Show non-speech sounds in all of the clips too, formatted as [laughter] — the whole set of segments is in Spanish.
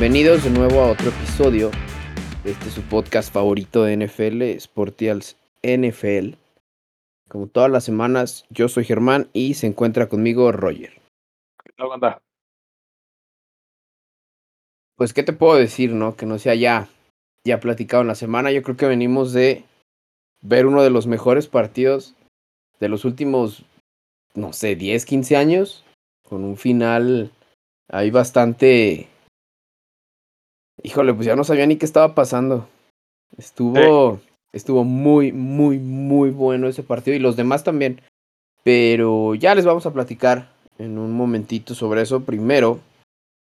Bienvenidos de nuevo a otro episodio de este su podcast favorito de NFL, Sportials NFL. Como todas las semanas, yo soy Germán y se encuentra conmigo Roger. ¿Qué tal, banda? Pues, ¿qué te puedo decir, no? Que no sea ya, ya platicado en la semana. Yo creo que venimos de ver uno de los mejores partidos de los últimos, no sé, 10, 15 años, con un final ahí bastante... Híjole, pues ya no sabía ni qué estaba pasando. Estuvo, estuvo muy, muy, muy bueno ese partido y los demás también. Pero ya les vamos a platicar en un momentito sobre eso. Primero,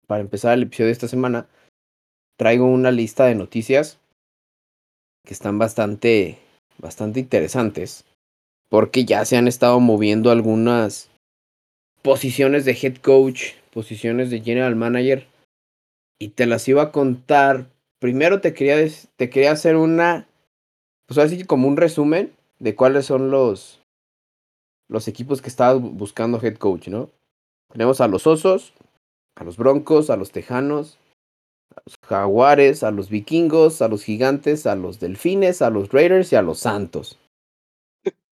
para empezar el episodio de esta semana, traigo una lista de noticias que están bastante, bastante interesantes. Porque ya se han estado moviendo algunas posiciones de head coach, posiciones de general manager. Y te las iba a contar. Primero te quería, te quería hacer una, pues así como un resumen de cuáles son los, los equipos que estaba buscando head coach, ¿no? Tenemos a los Osos, a los Broncos, a los Tejanos, a los Jaguares, a los Vikingos, a los Gigantes, a los Delfines, a los Raiders y a los Santos.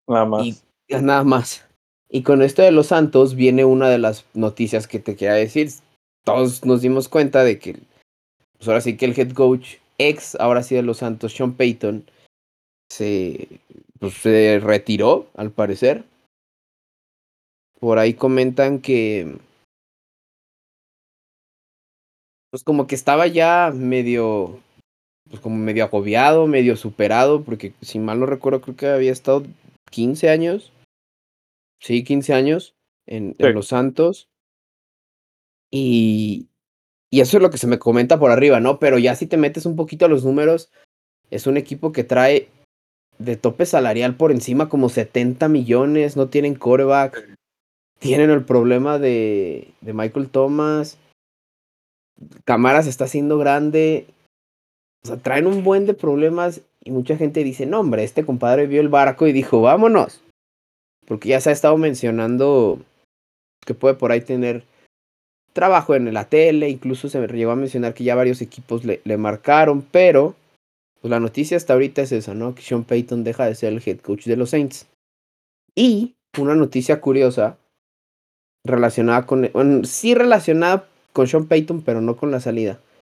Nada más. Y nada más. Y con esto de los Santos viene una de las noticias que te quería decir. Todos nos dimos cuenta de que, pues ahora sí que el head coach ex, ahora sí de los Santos, Sean Payton, se, pues, se retiró, al parecer. Por ahí comentan que, pues como que estaba ya medio, pues como medio agobiado, medio superado, porque si mal no recuerdo, creo que había estado 15 años. Sí, 15 años en, Sí. en Los Santos. Y, y eso es lo que se me comenta por arriba, ¿no? Pero ya si te metes un poquito a los números, es un equipo que trae de tope salarial por encima como 70 millones, no tienen coreback, tienen el problema de, de Michael Thomas, Camara se está haciendo grande, o sea, traen un buen de problemas y mucha gente dice, no hombre, este compadre vio el barco y dijo, vámonos. Porque ya se ha estado mencionando que puede por ahí tener trabajo en la tele, incluso se llegó a mencionar que ya varios equipos le, le marcaron, pero pues la noticia hasta ahorita es esa, ¿no? Que Sean Payton deja de ser el head coach de los Saints. Y una noticia curiosa relacionada con, bueno, sí relacionada con Sean Payton, pero no con la salida.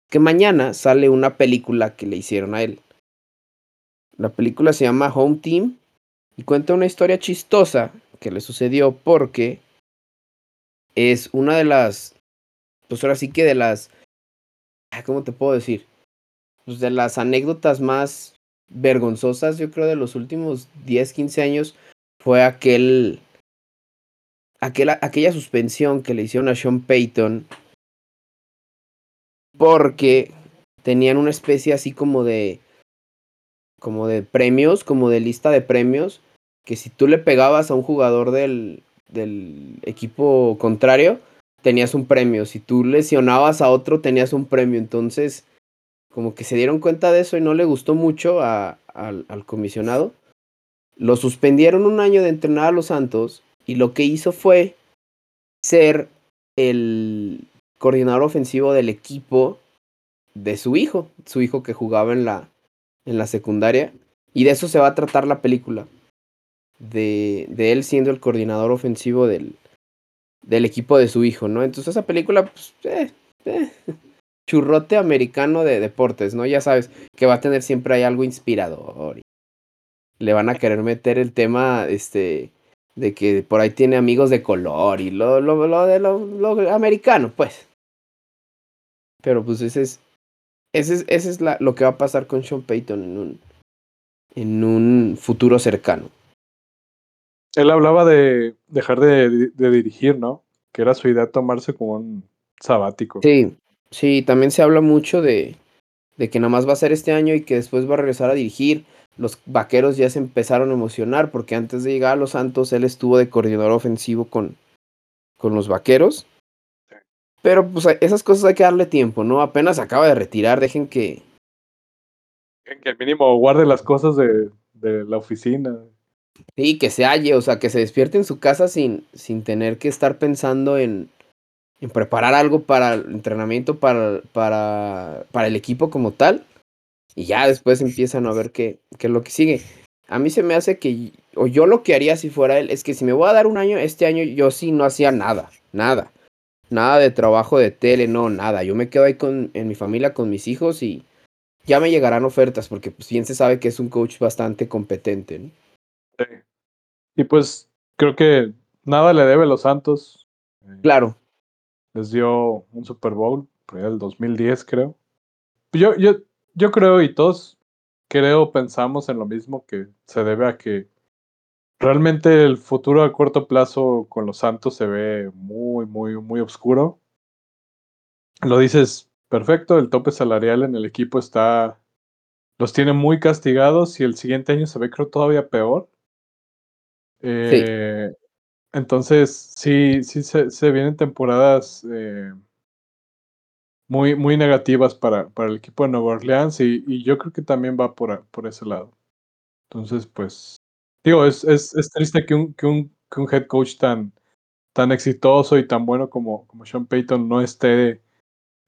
Que mañana sale una película que le hicieron a él. La película se llama Home Team y cuenta una historia chistosa que le sucedió porque es una de las, pues ahora sí que de las, ¿cómo te puedo decir? Pues de las anécdotas más vergonzosas, yo creo, de los últimos 10, 15 años, fue aquel, aquel, aquella suspensión que le hicieron a Sean Payton porque tenían una especie así como de, como de premios, como de lista de premios, que si tú le pegabas a un jugador del, del equipo contrario, tenías un premio. Si tú lesionabas a otro, tenías un premio. Entonces, como que se dieron cuenta de eso y no le gustó mucho al comisionado. Lo suspendieron un año de entrenar a los Santos y lo que hizo fue ser el coordinador ofensivo del equipo de su hijo, su hijo que jugaba en la, en la secundaria. Y de eso se va a tratar la película. De, de él siendo el coordinador ofensivo del, del equipo de su hijo, ¿no? Entonces esa película, pues, eh, eh, churrote americano de deportes, ¿no? Ya sabes que va a tener siempre ahí algo inspirador. Le van a querer meter el tema, este, de que por ahí tiene amigos de color y lo, lo, lo de lo, lo americano, pues. Pero pues ese es, ese es, ese es lo que va a pasar con Sean Payton en un, en un futuro cercano. Él hablaba de dejar de, de dirigir, ¿no? Que era su idea tomarse como un sabático. Sí, sí, también se habla mucho de, de que nada más va a ser este año y que después va a regresar a dirigir. Los vaqueros ya se empezaron a emocionar porque antes de llegar a los Santos él estuvo de coordinador ofensivo con, con los vaqueros. Pero pues esas cosas hay que darle tiempo, ¿no? Apenas acaba de retirar, dejen que, Que al mínimo guarde las cosas de, de la oficina. Sí, que se halle, o sea, que se despierte en su casa sin, sin tener que estar pensando en, en preparar algo para el entrenamiento, para, para, para el equipo como tal. Y ya después empiezan a ver qué, qué es lo que sigue. A mí se me hace que, o yo lo que haría si fuera él, es que si me voy a dar un año, este año yo sí no hacía nada, nada. Nada de trabajo de tele, no, nada. Yo me quedo ahí con, en mi familia, con mis hijos y ya me llegarán ofertas, porque pues bien se sabe que es un coach bastante competente. ¿no? Sí. Y pues creo que nada le debe a los Santos. Claro. Les dio un Super Bowl, por el 2010 creo. Yo, yo, yo creo y todos creo pensamos en lo mismo que se debe a que realmente el futuro a corto plazo con los Santos se ve muy, muy, muy oscuro. Lo dices perfecto, el tope salarial en el equipo está, los tiene muy castigados y el siguiente año se ve creo todavía peor. Eh, entonces, sí, sí se, vienen temporadas eh, muy, muy negativas para, para el equipo de Nueva Orleans y, yo creo que también va por, por ese lado. Entonces, pues, digo, es, es, es triste que un, que, un, que un head coach tan, tan exitoso y tan bueno como, como Sean Payton no esté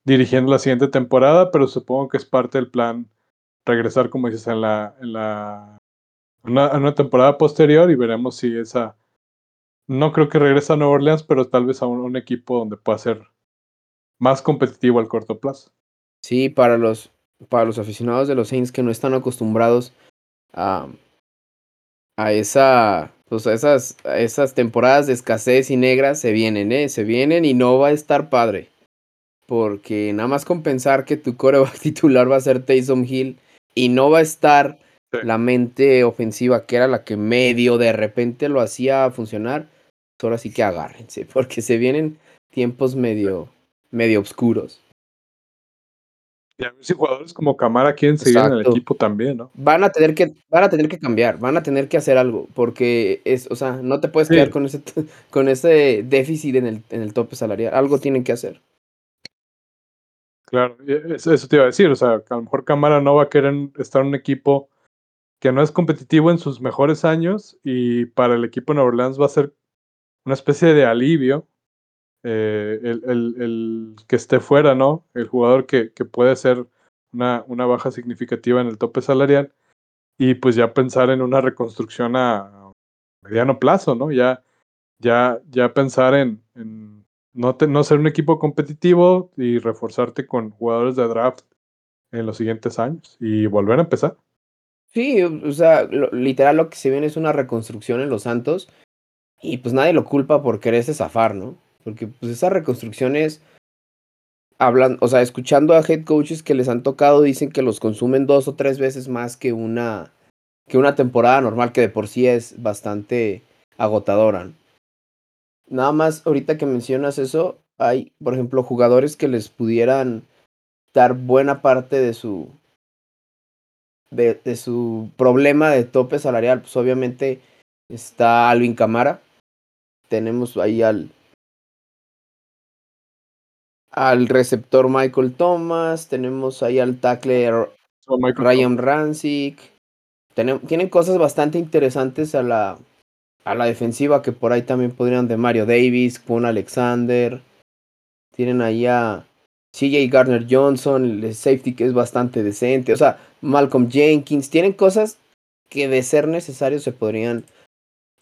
dirigiendo la siguiente temporada, pero supongo que es parte del plan regresar, como dices, en la, en la una, una temporada posterior y veremos si esa no creo que regrese a Nueva Orleans, pero tal vez a un, equipo donde pueda ser más competitivo al corto plazo. Sí, para los, para los aficionados de los Saints que no están acostumbrados a, a esa pues a esas, esas temporadas de escasez y negras se vienen, ¿eh? Se vienen y no va a estar padre. Porque nada más con pensar que tu coreback [laughs] titular va a ser Taysom Hill y no va a estar sí. la mente ofensiva que era la que medio de repente lo hacía funcionar, ahora sí que agárrense, [laughs] porque se vienen tiempos medio, medio oscuros. Y a ver si jugadores como Camara quieren seguir Exacto. en el equipo también, ¿no? Van a tener que, van a tener que cambiar, van a tener que hacer algo, porque es, o sea, no te puedes sí. quedar con ese, [laughs] con ese déficit en el, en el tope salarial. Algo tienen que hacer. Claro, eso, eso te iba a decir, o sea, a lo mejor Camara no va a querer estar en un equipo que no es competitivo en sus mejores años y para el equipo de Nueva Orleans va a ser una especie de alivio eh, el, el, el, que esté fuera, ¿no? El jugador que, que puede ser una, una, baja significativa en el tope salarial y pues ya pensar en una reconstrucción a mediano plazo, ¿no? Ya, ya, ya pensar en, en no, te, no ser un equipo competitivo y reforzarte con jugadores de draft en los siguientes años y volver a empezar. Sí, o sea, lo, literal lo que se viene es una reconstrucción en los Santos y pues nadie lo culpa por quererse zafar, ¿no? Porque pues esas reconstrucciones hablan, o sea, escuchando a head coaches que les han tocado dicen que los consumen dos o tres veces más que una que una temporada normal que de por sí es bastante agotadora. Nada más ahorita que mencionas eso, hay, por ejemplo, jugadores que les pudieran dar buena parte de su de, de su problema de tope salarial, pues obviamente está Alvin Camara. Tenemos ahí al al receptor Michael Thomas, tenemos ahí al tackle oh, Ryan Rancic. Tienen, tienen cosas bastante interesantes a la, a la defensiva que por ahí también podrían de Mario Davis, Kwon Alexander. Tienen ahí a CJ Gardner Johnson, el safety que es bastante decente. O sea, Malcolm Jenkins. Tienen cosas que de ser necesario se podrían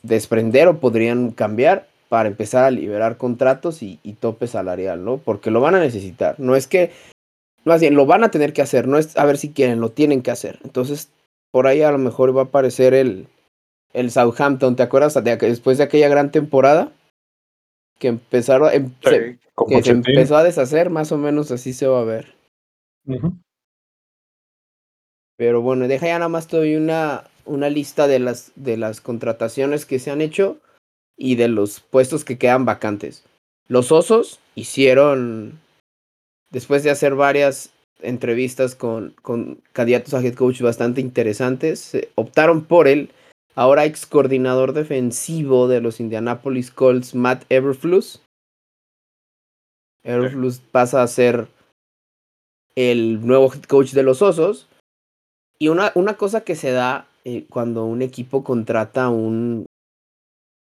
desprender o podrían cambiar para empezar a liberar contratos y, tope salarial, ¿no? Porque lo van a necesitar. No es que, más bien, lo van a tener que hacer, no es a ver si quieren, lo tienen que hacer. Entonces, por ahí a lo mejor va a aparecer el, el Southampton, ¿te acuerdas? De, después de aquella gran temporada que empezaron, em, sí, se, que se empezó a deshacer, más o menos así se va a ver. Uh -huh. Pero bueno, deja ya nada más todavía una, una lista de las, de las contrataciones que se han hecho y de los puestos que quedan vacantes. Los Osos hicieron, después de hacer varias entrevistas con, con candidatos a head coach bastante interesantes, optaron por el ahora ex coordinador defensivo de los Indianapolis Colts, Matt Everfluss. Everfluss pasa a ser el nuevo head coach de los Osos. Y una, una cosa que se da eh, cuando un equipo contrata a un,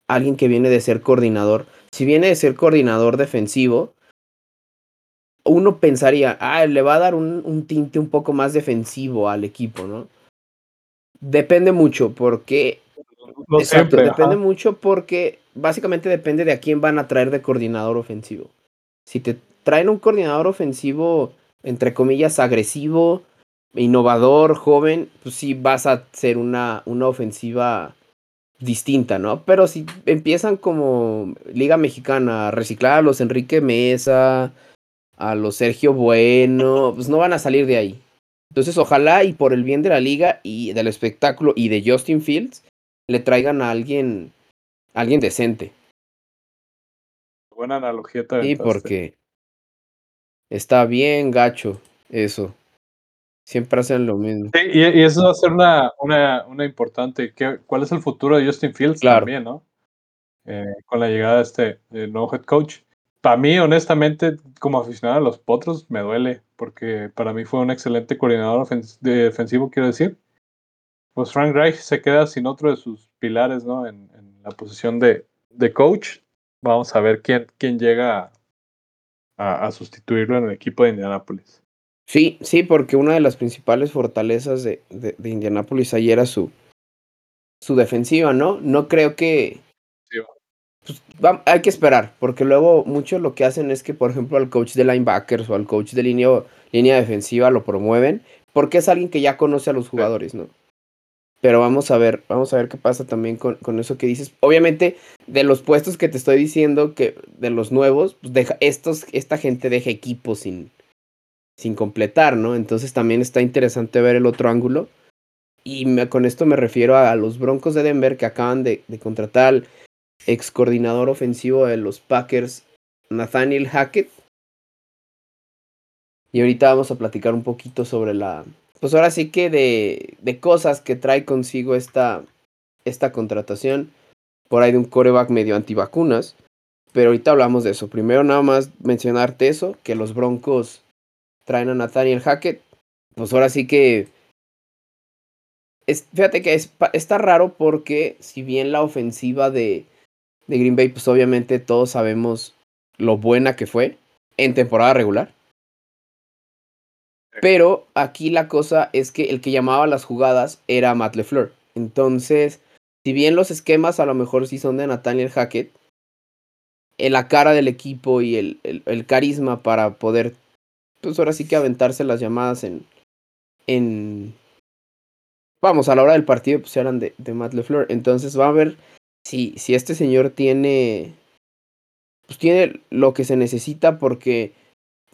alguien que viene de ser coordinador. Si viene de ser coordinador defensivo, uno pensaría, ah, le va a dar un, un tinte un poco más defensivo al equipo, ¿no? Depende mucho, porque No Exacto, siempre, depende ajá. mucho porque básicamente depende de a quién van a traer de coordinador ofensivo. Si te traen un coordinador ofensivo, entre comillas, agresivo, innovador, joven, pues sí vas a hacer una, una ofensiva distinta, ¿no? Pero si empiezan como Liga Mexicana a reciclar a los Enrique Mesa, a los Sergio Bueno, pues no van a salir de ahí. Entonces, ojalá y por el bien de la liga y del espectáculo y de Justin Fields, le traigan a alguien, a alguien decente. Buena analogía te Sí, porque está bien gacho eso. Siempre hacen lo mismo. Sí, y, y eso va a ser una, una, una importante. ¿Qué, ¿Cuál es el futuro de Justin Fields Claro. también, no? Eh, con la llegada de este eh, nuevo head coach. Para mí, honestamente, como aficionado a los Potros, me duele, porque para mí fue un excelente coordinador ofens- defensivo, quiero decir. Pues Frank Reich se queda sin otro de sus pilares, ¿no? En, en la posición de, de coach. Vamos a ver quién, quién llega a, a sustituirlo en el equipo de Indianapolis. Sí, sí, porque una de las principales fortalezas de, de, de Indianapolis ayer era su, su defensiva, ¿no? No creo que. Sí. Pues, va- hay que esperar, porque luego muchos lo que hacen es que, por ejemplo, al coach de linebackers o al coach de línea, línea defensiva lo promueven, porque es alguien que ya conoce a los jugadores, ¿no? Pero vamos a ver, vamos a ver qué pasa también con, con eso que dices. Obviamente, de los puestos que te estoy diciendo, que de los nuevos, pues deja, estos, esta gente deja equipos sin, sin completar, ¿no? Entonces también está interesante ver el otro ángulo. Y con esto me refiero a, los Broncos de Denver que acaban de, de contratar al ex coordinador ofensivo de los Packers, Nathaniel Hackett. Y ahorita vamos a platicar un poquito sobre la. Pues ahora sí que de, de cosas que trae consigo esta, esta contratación. Por ahí de un coreback medio antivacunas. Pero ahorita hablamos de eso. Primero nada más mencionarte eso, que los Broncos traen a Nathaniel Hackett. Pues ahora sí que... Es, fíjate que es, está raro porque si bien la ofensiva de, de Green Bay, pues obviamente todos sabemos lo buena que fue en temporada regular. Pero aquí la cosa es que el que llamaba las jugadas era Matt LeFleur. Entonces, si bien los esquemas a lo mejor sí son de Nathaniel Hackett, en la cara del equipo y el, el, el carisma para poder, pues ahora sí que aventarse las llamadas en, en, vamos, a la hora del partido, pues eran de, de Matt LeFleur. Entonces va a ver si, si este señor tiene, pues tiene lo que se necesita porque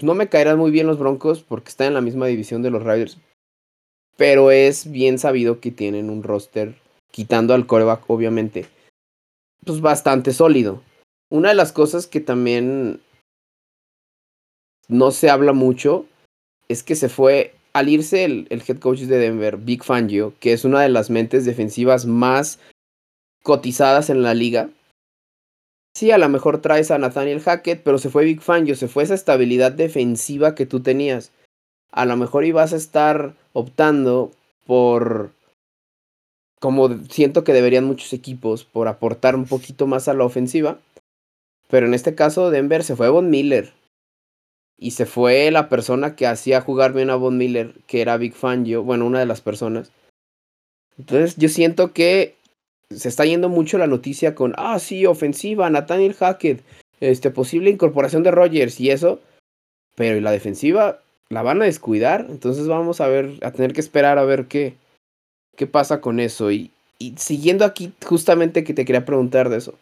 no me caerán muy bien los Broncos porque están en la misma división de los Riders. Pero es bien sabido que tienen un roster, quitando al coreback, obviamente, pues bastante sólido. Una de las cosas que también no se habla mucho es que se fue al irse el, el head coach de Denver, Big Fangio, que es una de las mentes defensivas más cotizadas en la liga. Sí, a lo mejor traes a Nathaniel Hackett, pero se fue Big Fangio, se fue esa estabilidad defensiva que tú tenías. A lo mejor ibas a estar optando por, como siento que deberían muchos equipos, por aportar un poquito más a la ofensiva. Pero en este caso Denver se fue Von Miller. Y se fue la persona que hacía jugar bien a Von Miller, que era Big Fangio, bueno, una de las personas. Entonces yo siento que se está yendo mucho la noticia con, ah, sí, ofensiva, Nathaniel Hackett, este, posible incorporación de Rogers y eso. Pero ¿y la defensiva? La van a descuidar. Entonces vamos a ver, a tener que esperar a ver qué, qué pasa con eso. Y, y siguiendo aquí, justamente que te quería preguntar de eso.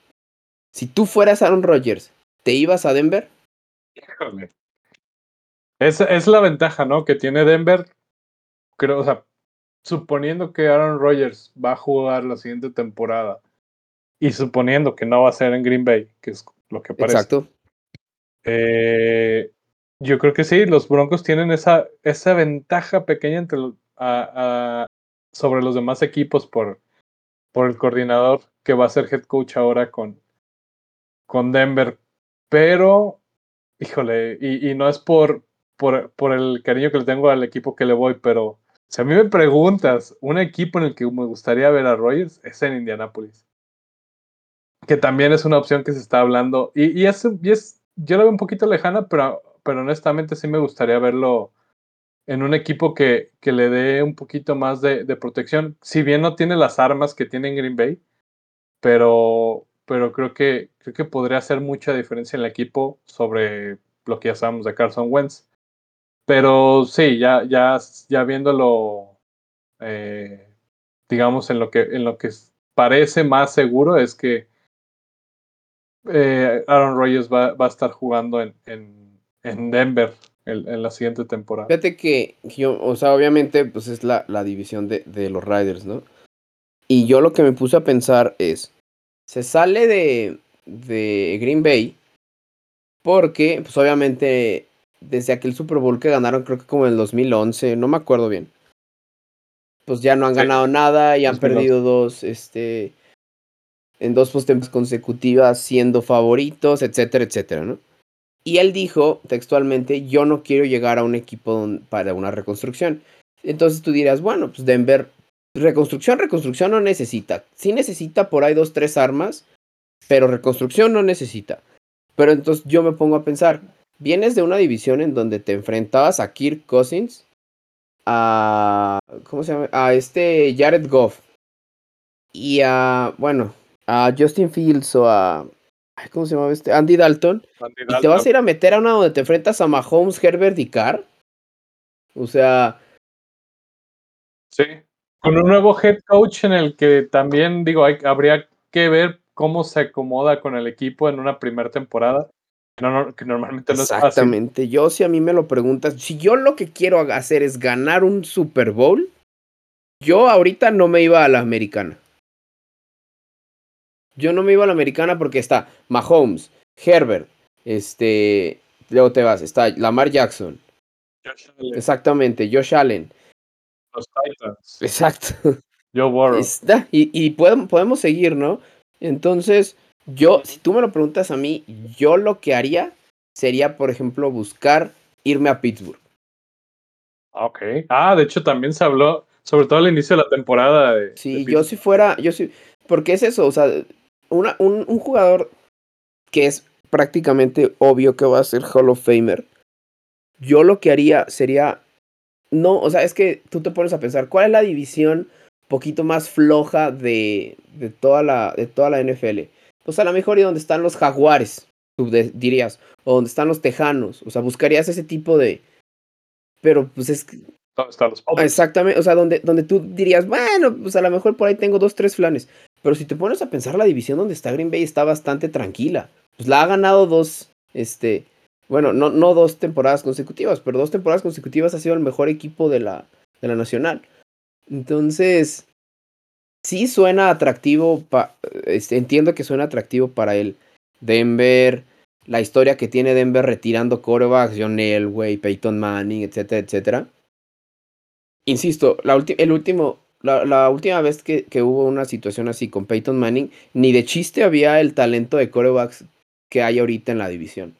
Si tú fueras Aaron Rodgers, ¿te ibas a Denver? Híjole. Es, es la ventaja, ¿no? Que tiene Denver. Creo, o sea, suponiendo que Aaron Rodgers va a jugar la siguiente temporada y suponiendo que no va a ser en Green Bay, que es lo que parece. Exacto. Eh, yo creo que sí, los Broncos tienen esa, esa ventaja pequeña entre, a- sobre los demás equipos por, por el coordinador que va a ser head coach ahora con, con Denver. Pero, híjole, y, y no es por, por, por el cariño que le tengo al equipo que le voy, pero si a mí me preguntas, un equipo en el que me gustaría ver a Rogers es en Indianapolis. Que también es una opción que se está hablando. Y, y es, yo la veo un poquito lejana, pero pero honestamente sí me gustaría verlo en un equipo que, que le dé un poquito más de, de, protección. Si bien no tiene las armas que tiene Green Bay, pero, pero creo, que, creo que podría hacer mucha diferencia en el equipo sobre lo que ya sabemos de Carson Wentz. Pero sí, ya, ya, ya viéndolo, eh, digamos, en lo, que, en lo que parece más seguro es que eh, Aaron Rodgers va, a estar jugando en, en, en Denver en, en, la siguiente temporada. Fíjate que, yo, o sea, obviamente, pues es la, la división de, de los Riders, ¿no? Y yo lo que me puse a pensar es, se sale de, de Green Bay porque, pues obviamente, desde aquel Super Bowl que ganaron, creo que como en el 2011, no me acuerdo bien. Pues ya no han sí. ganado nada y han 2011. perdido dos, este, en dos postemporadas consecutivas siendo favoritos, etcétera, etcétera, ¿no? Y él dijo textualmente, yo no quiero llegar a un equipo para una reconstrucción. Entonces tú dirás, bueno, pues Denver reconstrucción, reconstrucción no necesita. Sí necesita por ahí dos, tres armas, pero reconstrucción no necesita. Pero entonces yo me pongo a pensar, vienes de una división en donde te enfrentabas a Kirk Cousins, a... ¿Cómo se llama? A este Jared Goff. Y a, bueno, a Justin Fields o a... ¿Cómo se llama este? Andy Dalton. Andy Dalton. Y te vas a ir a meter a una donde te enfrentas a Mahomes, Herbert y Carr. O sea... Sí, con un nuevo head coach en el que también, digo, hay, habría que ver cómo se acomoda con el equipo en una primera temporada. No, no, que normalmente no Exactamente. Es fácil. Yo, si a mí me lo preguntas, si yo lo que quiero hacer es ganar un Super Bowl, yo ahorita no me iba a la americana. Yo no me iba a la americana porque está Mahomes, Herbert, este. Luego te vas, está Lamar Jackson. Josh Allen. Exactamente, Josh Allen. Los Titans. Exacto. Joe Burrow. Está, y, y podemos, podemos seguir, ¿no? Entonces, yo, si tú me lo preguntas a mí, yo lo que haría sería, por ejemplo, buscar irme a Pittsburgh. Ok. Ah, de hecho también se habló, sobre todo al inicio de la temporada. De, sí, de yo si fuera, yo sí, porque es eso, o sea, una, un, un, jugador que es prácticamente obvio que va a ser Hall of Famer, yo lo que haría sería, no, o sea, es que tú te pones a pensar, ¿cuál es la división poquito más floja de, de, toda, la, de toda la NFL? Pues a lo mejor y donde están los jaguares, tú de, dirías, o donde están los tejanos, o sea, buscarías ese tipo de... Pero pues es... ¿Dónde están los pobres? Exactamente, o sea, donde, donde tú dirías, bueno, pues a lo mejor por ahí tengo dos, tres flanes. Pero si te pones a pensar, la división donde está Green Bay está bastante tranquila. Pues la ha ganado dos, este, bueno, no, no dos temporadas consecutivas, pero dos temporadas consecutivas ha sido el mejor equipo de la, de la Nacional. Entonces, sí suena atractivo, pa, este, entiendo que suena atractivo para él. Denver, la historia que tiene Denver retirando corebacks, John Elway, Peyton Manning, etcétera, etcétera. Insisto, la el último, la, la, última vez que, que, hubo una situación así con Peyton Manning, ni de chiste había el talento de corebacks que hay ahorita en la división.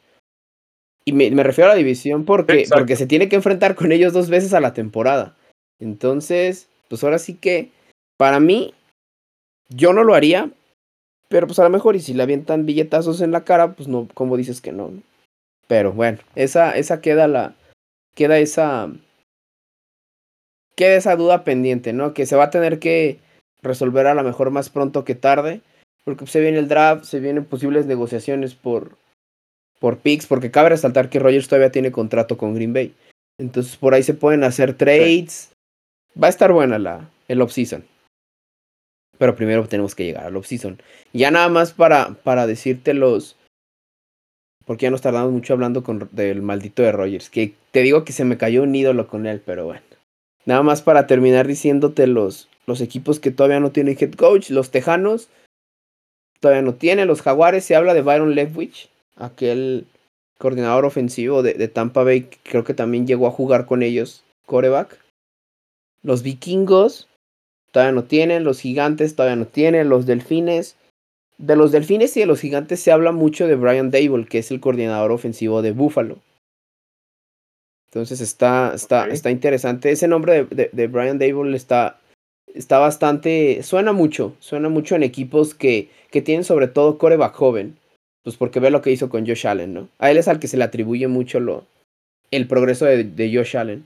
Y me, me refiero a la división porque, porque se tiene que enfrentar con ellos dos veces a la temporada. Entonces, pues ahora sí que, para mí, yo no lo haría, pero pues a lo mejor y si le avientan billetazos en la cara, pues no, como dices que no. Pero bueno, esa, esa queda la, queda esa, queda esa duda pendiente, ¿no? Que se va a tener que resolver a lo mejor más pronto que tarde, porque se viene el draft, se vienen posibles negociaciones por, por picks, porque cabe resaltar que Rogers todavía tiene contrato con Green Bay. Entonces por ahí se pueden hacer trades. Va a estar buena la, el off-season. Pero primero tenemos que llegar al off-season. Ya nada más para, para decirte los... Porque ya nos tardamos mucho hablando con, del maldito de Rogers. Que te digo que se me cayó un ídolo con él, pero bueno. Nada más para terminar diciéndote los, los equipos que todavía no tienen head coach. Los Tejanos todavía no tienen. Los Jaguares se habla de Byron Leftwich. Aquel coordinador ofensivo de, de Tampa Bay. Creo que también llegó a jugar con ellos. Coreback. Los vikingos todavía no tienen, los gigantes todavía no tienen, los delfines. De los delfines y de los gigantes se habla mucho de Brian Dable, que es el coordinador ofensivo de Buffalo. Entonces está, está, okay. está interesante. Ese nombre de, de, de, Brian Dable está, está bastante. Suena mucho. Suena mucho en equipos que, que tienen sobre todo coreback joven. Pues porque ve lo que hizo con Josh Allen, ¿no? A él es al que se le atribuye mucho lo, el progreso de, de Josh Allen.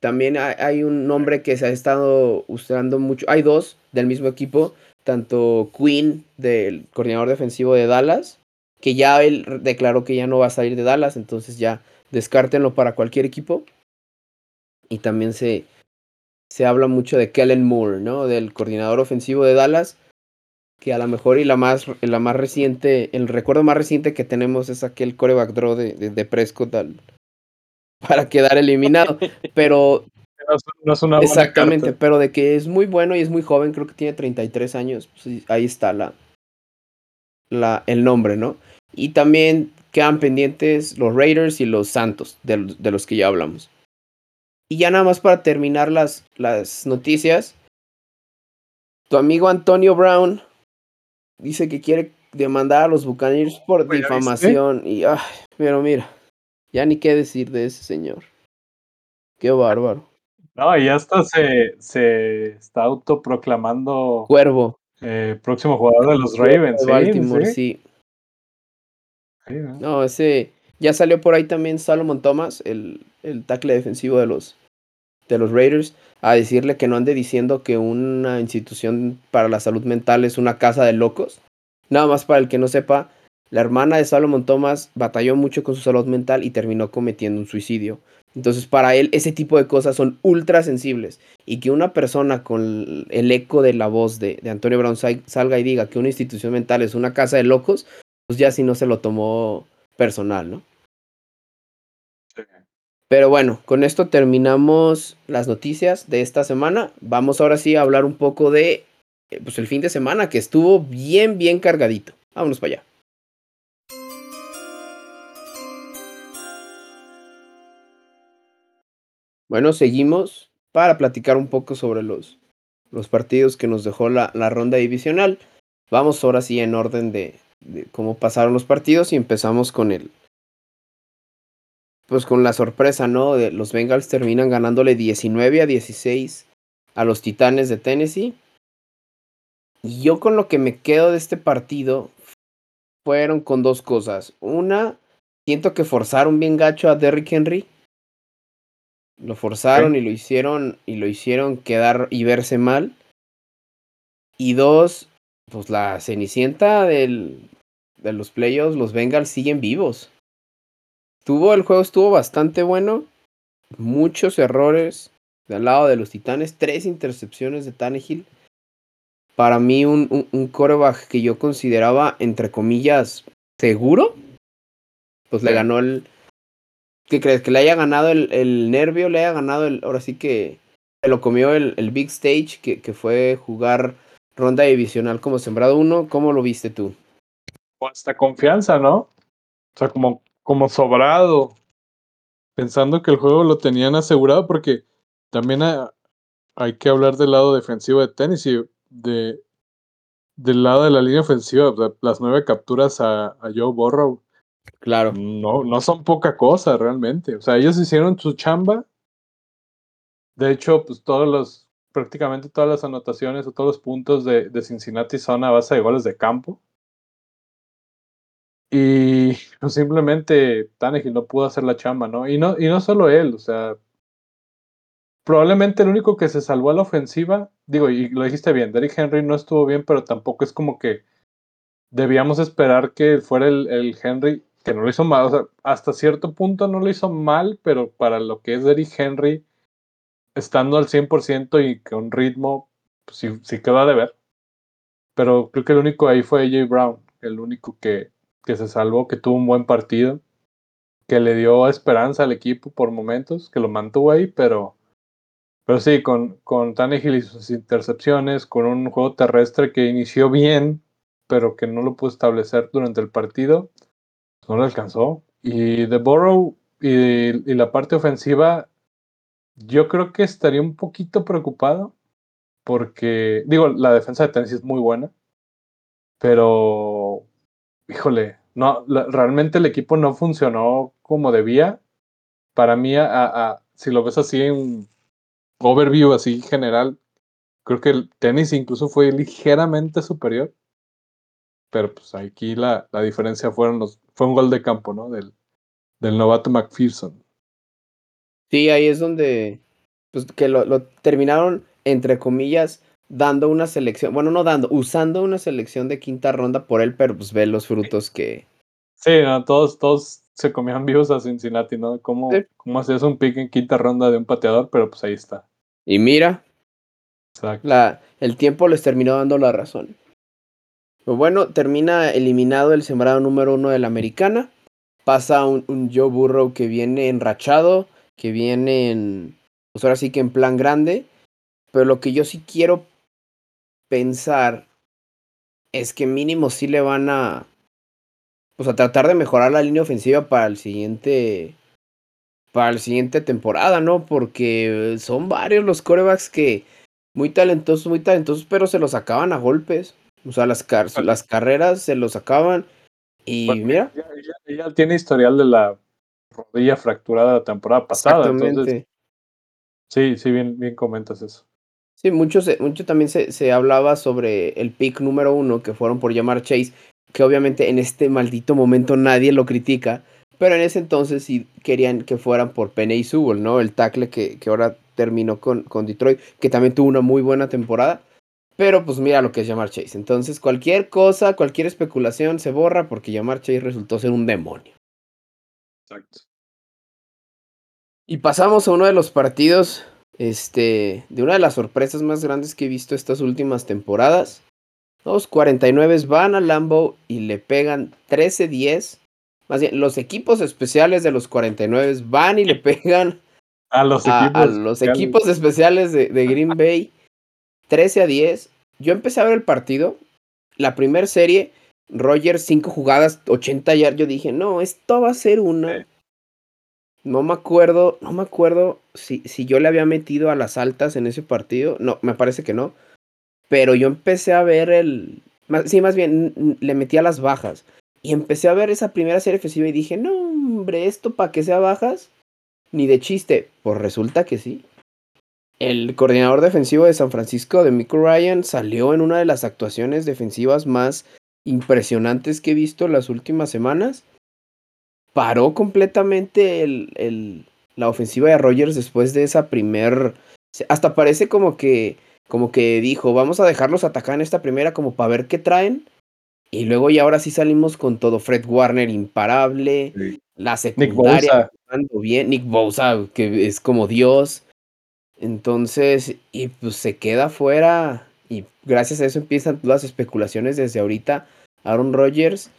También hay, un nombre que se ha estado usando mucho. Hay dos del mismo equipo, tanto Quinn, del coordinador defensivo de Dallas, que ya él declaró que ya no va a salir de Dallas, entonces ya descártenlo para cualquier equipo. Y también se, se habla mucho de Kellen Moore, ¿no? Del coordinador ofensivo de Dallas, que a lo mejor y la más, más reciente, el recuerdo más reciente que tenemos es aquel coreback draw de, de, de Prescott al, [laughs] para quedar eliminado. [laughs] Pero. No es una exactamente, pero de que es muy bueno y es muy joven, creo que tiene 33 años. Pues ahí está la, la, el nombre, ¿no? Y también quedan pendientes los Raiders y los Santos, de, de los que ya hablamos. Y ya nada más para terminar las, las noticias. Tu amigo Antonio Brown dice que quiere demandar a los Buccaneers por difamación. Y, ay, pero mira. Ya ni qué decir de ese señor. Qué bárbaro. No, y hasta se, se está autoproclamando Cuervo. Eh, próximo jugador de los Ravens. De Baltimore, sí. sí. ¿no? ¿no? ese. Ya salió por ahí también Salomon Thomas, el, el tackle defensivo de los, de los Raiders, a decirle que no ande diciendo que una institución para la salud mental es una casa de locos. Nada más para el que no sepa, la hermana de Salomon Thomas batalló mucho con su salud mental y terminó cometiendo un suicidio. Entonces, para él, ese tipo de cosas son ultra sensibles. Y que una persona con el eco de la voz de, de Antonio Brown salga y diga que una institución mental es una casa de locos, pues ya si no se lo tomó personal, ¿no? Sí. Pero bueno, con esto terminamos las noticias de esta semana. Vamos ahora sí a hablar un poco de pues, el fin de semana, que estuvo bien, bien cargadito. Vámonos para allá. Bueno, seguimos para platicar un poco sobre los, los partidos que nos dejó la, la, ronda divisional. Vamos ahora sí en orden de, de, cómo pasaron los partidos y empezamos con el. Pues con la sorpresa, ¿no? De los Bengals terminan ganándole 19 a 16 a los Titanes de Tennessee. Y yo con lo que me quedo de este partido fueron con dos cosas. Una, siento que forzaron bien gacho a Derrick Henry lo forzaron y lo hicieron y lo hicieron quedar y verse mal. Y dos, pues la cenicienta del, de los playoffs, los Bengals siguen vivos. Tuvo el juego estuvo bastante bueno, muchos errores del lado de los Titanes, tres intercepciones de Tannehill. Para mí un, un, un coreback que yo consideraba entre comillas seguro, pues le ganó el, ¿Qué crees? ¿Que le haya ganado el, el nervio? ¿Le haya ganado el... Ahora sí que se lo comió el, el big stage, que, que fue jugar ronda divisional como sembrado uno. ¿Cómo lo viste tú? Hasta confianza, ¿no? O sea, como, como sobrado. Pensando que el juego lo tenían asegurado, porque también ha- hay que hablar del lado defensivo de Tennessee, de, del lado de la línea ofensiva, las nueve capturas a, a Joe Burrow. Claro, No, no son poca cosa realmente. O sea, ellos hicieron su chamba. De hecho, pues todos los, prácticamente todas las anotaciones o todos los puntos de, de Cincinnati son a base de goles de campo. Y pues simplemente Tannehill no pudo hacer la chamba, ¿no? Y no, y no solo él, o sea, probablemente el único que se salvó a la ofensiva, digo, y lo dijiste bien, Derrick Henry no estuvo bien, pero tampoco es como que debíamos esperar que fuera el, el Henry, que no lo hizo mal, hasta cierto punto no lo hizo mal, pero para lo que es Derrick Henry, estando al 100% y con ritmo, pues sí, sí quedó a deber. Pero creo que el único ahí fue AJ Brown, el único que, que se salvó, que tuvo un buen partido, que le dio esperanza al equipo por momentos, que lo mantuvo ahí, pero, pero sí, con, con Tannehill y sus intercepciones, con un juego terrestre que inició bien, pero que no lo pudo establecer durante el partido, no le alcanzó. Y de Burrow y, la parte ofensiva, yo creo que estaría un poquito preocupado porque, digo, la defensa de Tennessee es muy buena, pero, híjole, no, realmente el equipo no funcionó como debía. Para mí, si lo ves así en overview, así general, creo que el tenis incluso fue ligeramente superior. Pero pues aquí la, la diferencia fueron los, fue un gol de campo, ¿no? Del, del novato McPherson. Sí, ahí es donde, pues que lo, lo terminaron, entre comillas, dando una selección, bueno, no dando, usando una selección de quinta ronda por él, pero pues ve los frutos que... Sí, no, todos, todos se comían vivos a Cincinnati, ¿no? ¿Cómo, Sí. cómo hacías un pick en quinta ronda de un pateador? Pero pues ahí está. Y mira, Exacto. la, el tiempo les terminó dando la razón. Pues bueno, termina eliminado el sembrado número uno de la americana. Pasa un, un Joe Burrow que viene enrachado, que viene en, pues ahora sí que en plan grande. Pero lo que yo sí quiero pensar es que mínimo sí le van a, pues a tratar de mejorar la línea ofensiva para el siguiente, para la siguiente temporada, ¿no? Porque son varios los corebacks que muy talentosos, muy talentosos, pero se los acaban a golpes. O sea, las, car las carreras se los acaban. Y Bueno, mira. Ella, ella- ella tiene historial de la rodilla fracturada la temporada pasada. Entonces, sí, sí, bien, bien comentas eso. Sí, mucho, se- mucho también se, se hablaba sobre el pick número uno que fueron por llamar Chase, que obviamente en este maldito momento nadie lo critica, pero en ese entonces sí querían que fueran por Penny Sewell, ¿no? El tackle que, que ahora terminó con, con Detroit, que también tuvo una muy buena temporada. Pero pues mira lo que es llamar Chase. Entonces cualquier cosa, cualquier especulación se borra porque llamar Chase resultó ser un demonio. Exacto. Y pasamos a uno de los partidos, este, de una de las sorpresas más grandes que he visto estas últimas temporadas. Los 49 van a Lambo y le pegan 13-10. Más bien, los equipos especiales de los 49 van y le [laughs] pegan A los a, equipos. a los especiales. equipos especiales de, de Green Bay 13 a 10. Yo empecé a ver el partido. La primera serie, Rogers 5 jugadas, 80 yardas. Yo dije, no, esto va a ser una. No me acuerdo, no me acuerdo si, si yo le había metido a las altas en ese partido. No, me parece que no. Pero yo empecé a ver el. más- Sí, más bien, le metí a las bajas. Y empecé a ver esa primera serie ofensiva y dije, no, hombre, esto para que sea bajas, ni de chiste. Pues resulta que sí. El coordinador defensivo de San Francisco, de Michael Ryan, salió en una de las actuaciones defensivas más impresionantes que he visto en las últimas semanas. Paró completamente el, el- la ofensiva de Rogers después de esa primer... Hasta parece como que, como que dijo, vamos a dejarlos atacar en esta primera como para ver qué traen. Y luego y ahora sí salimos con todo. Fred Warner imparable. Sí. La Nick secundaria Bosa. jugando bien. Nick Bosa, que es como Dios. Entonces, y pues se queda fuera. Y gracias a eso empiezan las especulaciones desde ahorita. Aaron Rodgers.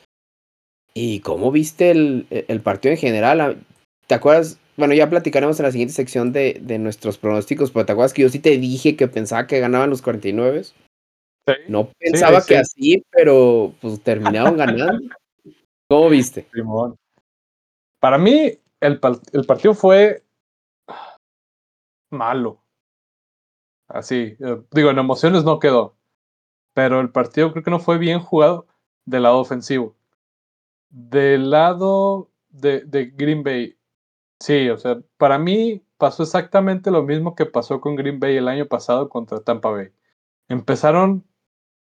¿Y cómo viste el, el partido en general? Ah, ¿Te acuerdas? Bueno, ya platicaremos en la siguiente sección de, de nuestros pronósticos, pero ¿te acuerdas que yo sí te dije que pensaba que ganaban los 49? Sí. No pensaba sí. que así, pero pues terminaron [laughs] ganando. ¿Cómo viste? Para mí, el, el partido fue malo. Así, eh, digo, en emociones no quedó. Pero el partido creo que no fue bien jugado del lado ofensivo. Del lado de, de Green Bay, sí, o sea, para mí pasó exactamente lo mismo que pasó con Green Bay el año pasado contra Tampa Bay. Empezaron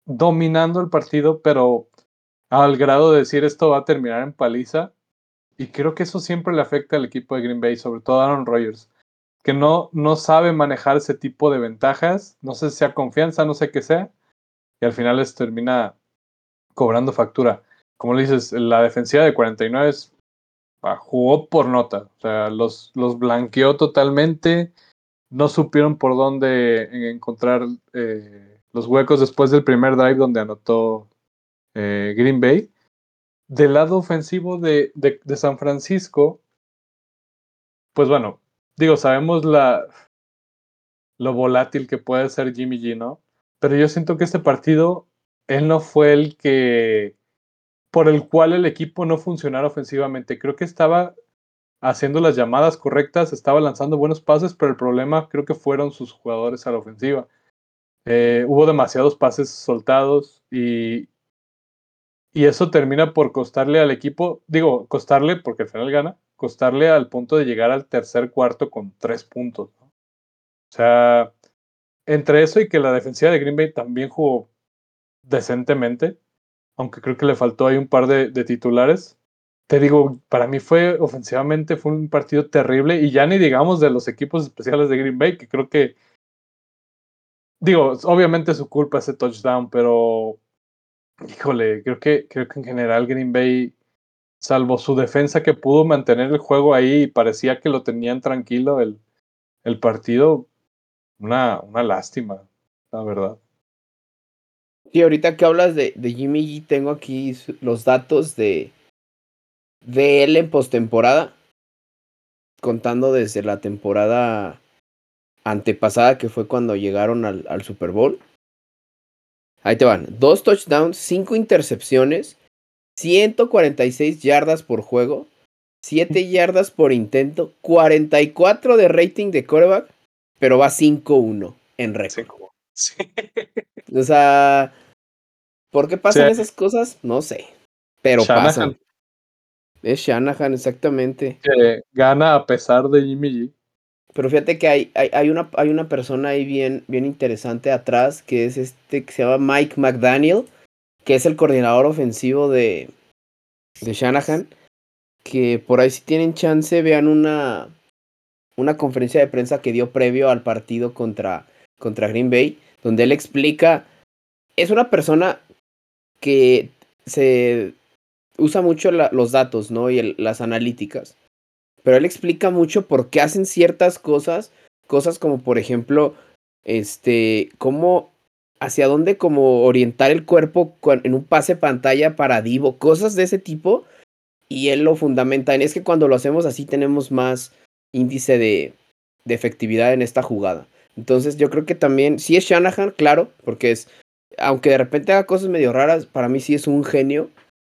dominando el partido, pero al grado de decir esto va a terminar en paliza. Y creo que eso siempre le afecta al equipo de Green Bay, sobre todo a Aaron Rodgers, que no, no sabe manejar ese tipo de ventajas, no sé si sea confianza, no sé qué sea, y al final les termina cobrando factura. Como le dices, la defensiva de 49 es, ah, jugó por nota, o sea, los, los blanqueó totalmente, no supieron por dónde encontrar eh, los huecos después del primer drive donde anotó eh, Green Bay. Del lado ofensivo de, de, San Francisco, pues bueno, digo, sabemos lo volátil que puede ser Jimmy G, ¿no? Pero yo siento que este partido, él no fue el que, por el cual el equipo no funcionara ofensivamente. Creo que estaba haciendo las llamadas correctas, estaba lanzando buenos pases, pero el problema creo que fueron sus jugadores a la ofensiva. Eh, hubo demasiados pases soltados y, y eso termina por costarle al equipo, digo, costarle porque al final gana, costarle al punto de llegar al tercer cuarto con tres puntos. O sea, entre eso y que la defensiva de Green Bay también jugó decentemente, aunque creo que le faltó ahí un par de, de titulares, te digo, para mí fue ofensivamente fue un partido terrible y ya ni digamos de los equipos especiales de Green Bay, que creo que, digo, obviamente su culpa ese touchdown, pero, híjole, creo que, creo que en general Green Bay, salvo su defensa que pudo mantener el juego ahí y parecía que lo tenían tranquilo el, el partido, una, una lástima, la verdad. Sí, ahorita que hablas de, de Jimmy G, tengo aquí los datos de, de él en postemporada, contando desde la temporada antepasada que fue cuando llegaron al, al, Super Bowl. Ahí te van, dos touchdowns, cinco intercepciones, 146 yardas por juego, 7 yardas por intento, 44 de rating de quarterback, pero va 5-1 en récord. [laughs] Sí. O sea, ¿por qué pasan esas cosas? No sé, pero pasan. Es Shanahan, exactamente. Que gana a pesar de Jimmy G. Pero fíjate que hay, hay, hay, una, hay una persona ahí bien, bien interesante atrás, que es este que se llama Mike McDaniel, que es el coordinador ofensivo de, de Shanahan. Que por ahí si tienen chance, vean una, una conferencia de prensa que dio previo al partido contra, contra Green Bay, donde él explica, es una persona que se usa mucho los datos, ¿no? Y las analíticas. Pero él explica mucho por qué hacen ciertas cosas, cosas como por ejemplo, este, cómo, hacia dónde como orientar el cuerpo en un pase pantalla para Divo, cosas de ese tipo. Y él lo fundamenta en, es que cuando lo hacemos así tenemos más índice de, de efectividad en esta jugada. Entonces yo creo que también, sí es Shanahan, claro, porque es, aunque de repente haga cosas medio raras, para mí sí es un genio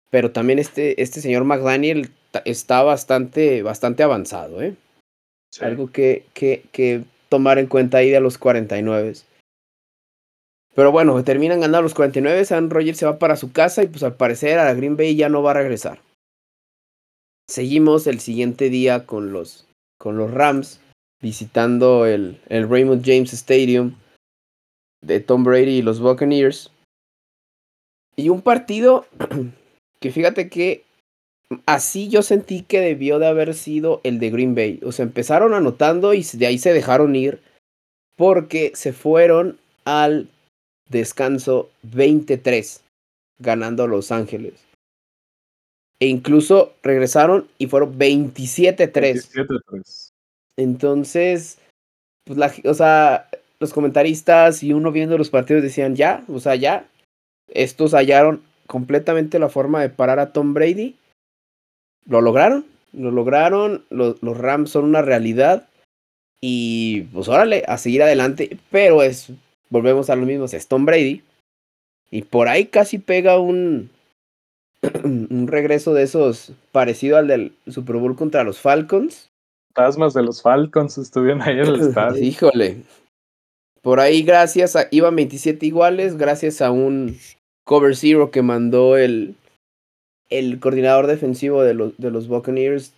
pero también este, este señor McDaniel está bastante, bastante avanzado, ¿eh? Algo que, que, que tomar en cuenta ahí de los 49. Pero bueno, terminan ganando los 49, Aaron Rodgers se va para su casa y pues al parecer a la Green Bay ya no va a regresar. Seguimos el siguiente día con los, con los Rams visitando el, el Raymond James Stadium de Tom Brady y los Buccaneers. Y un partido [clears throat] que fíjate que así yo sentí que debió de haber sido el de Green Bay. O sea, empezaron anotando y de ahí se dejaron ir porque se fueron al descanso 23, ganando a Los Ángeles. E incluso regresaron y fueron 27-3. 27-3. Entonces, pues la, o sea, los comentaristas y uno viendo los partidos decían, ya, o sea, ya, estos hallaron completamente la forma de parar a Tom Brady. Lo lograron, lo lograron, los, los Rams son una realidad y pues órale, a seguir adelante, pero es, volvemos a lo mismo, es Tom Brady y por ahí casi pega un, [clears throat] un regreso de esos parecido al del Super Bowl contra los Falcons. Fantasmas de los Falcons estuvieron ahí en el [laughs] estadio. Híjole. Por ahí gracias a, iban 27 iguales, gracias a un cover zero que mandó el, el coordinador defensivo de los, de los Buccaneers.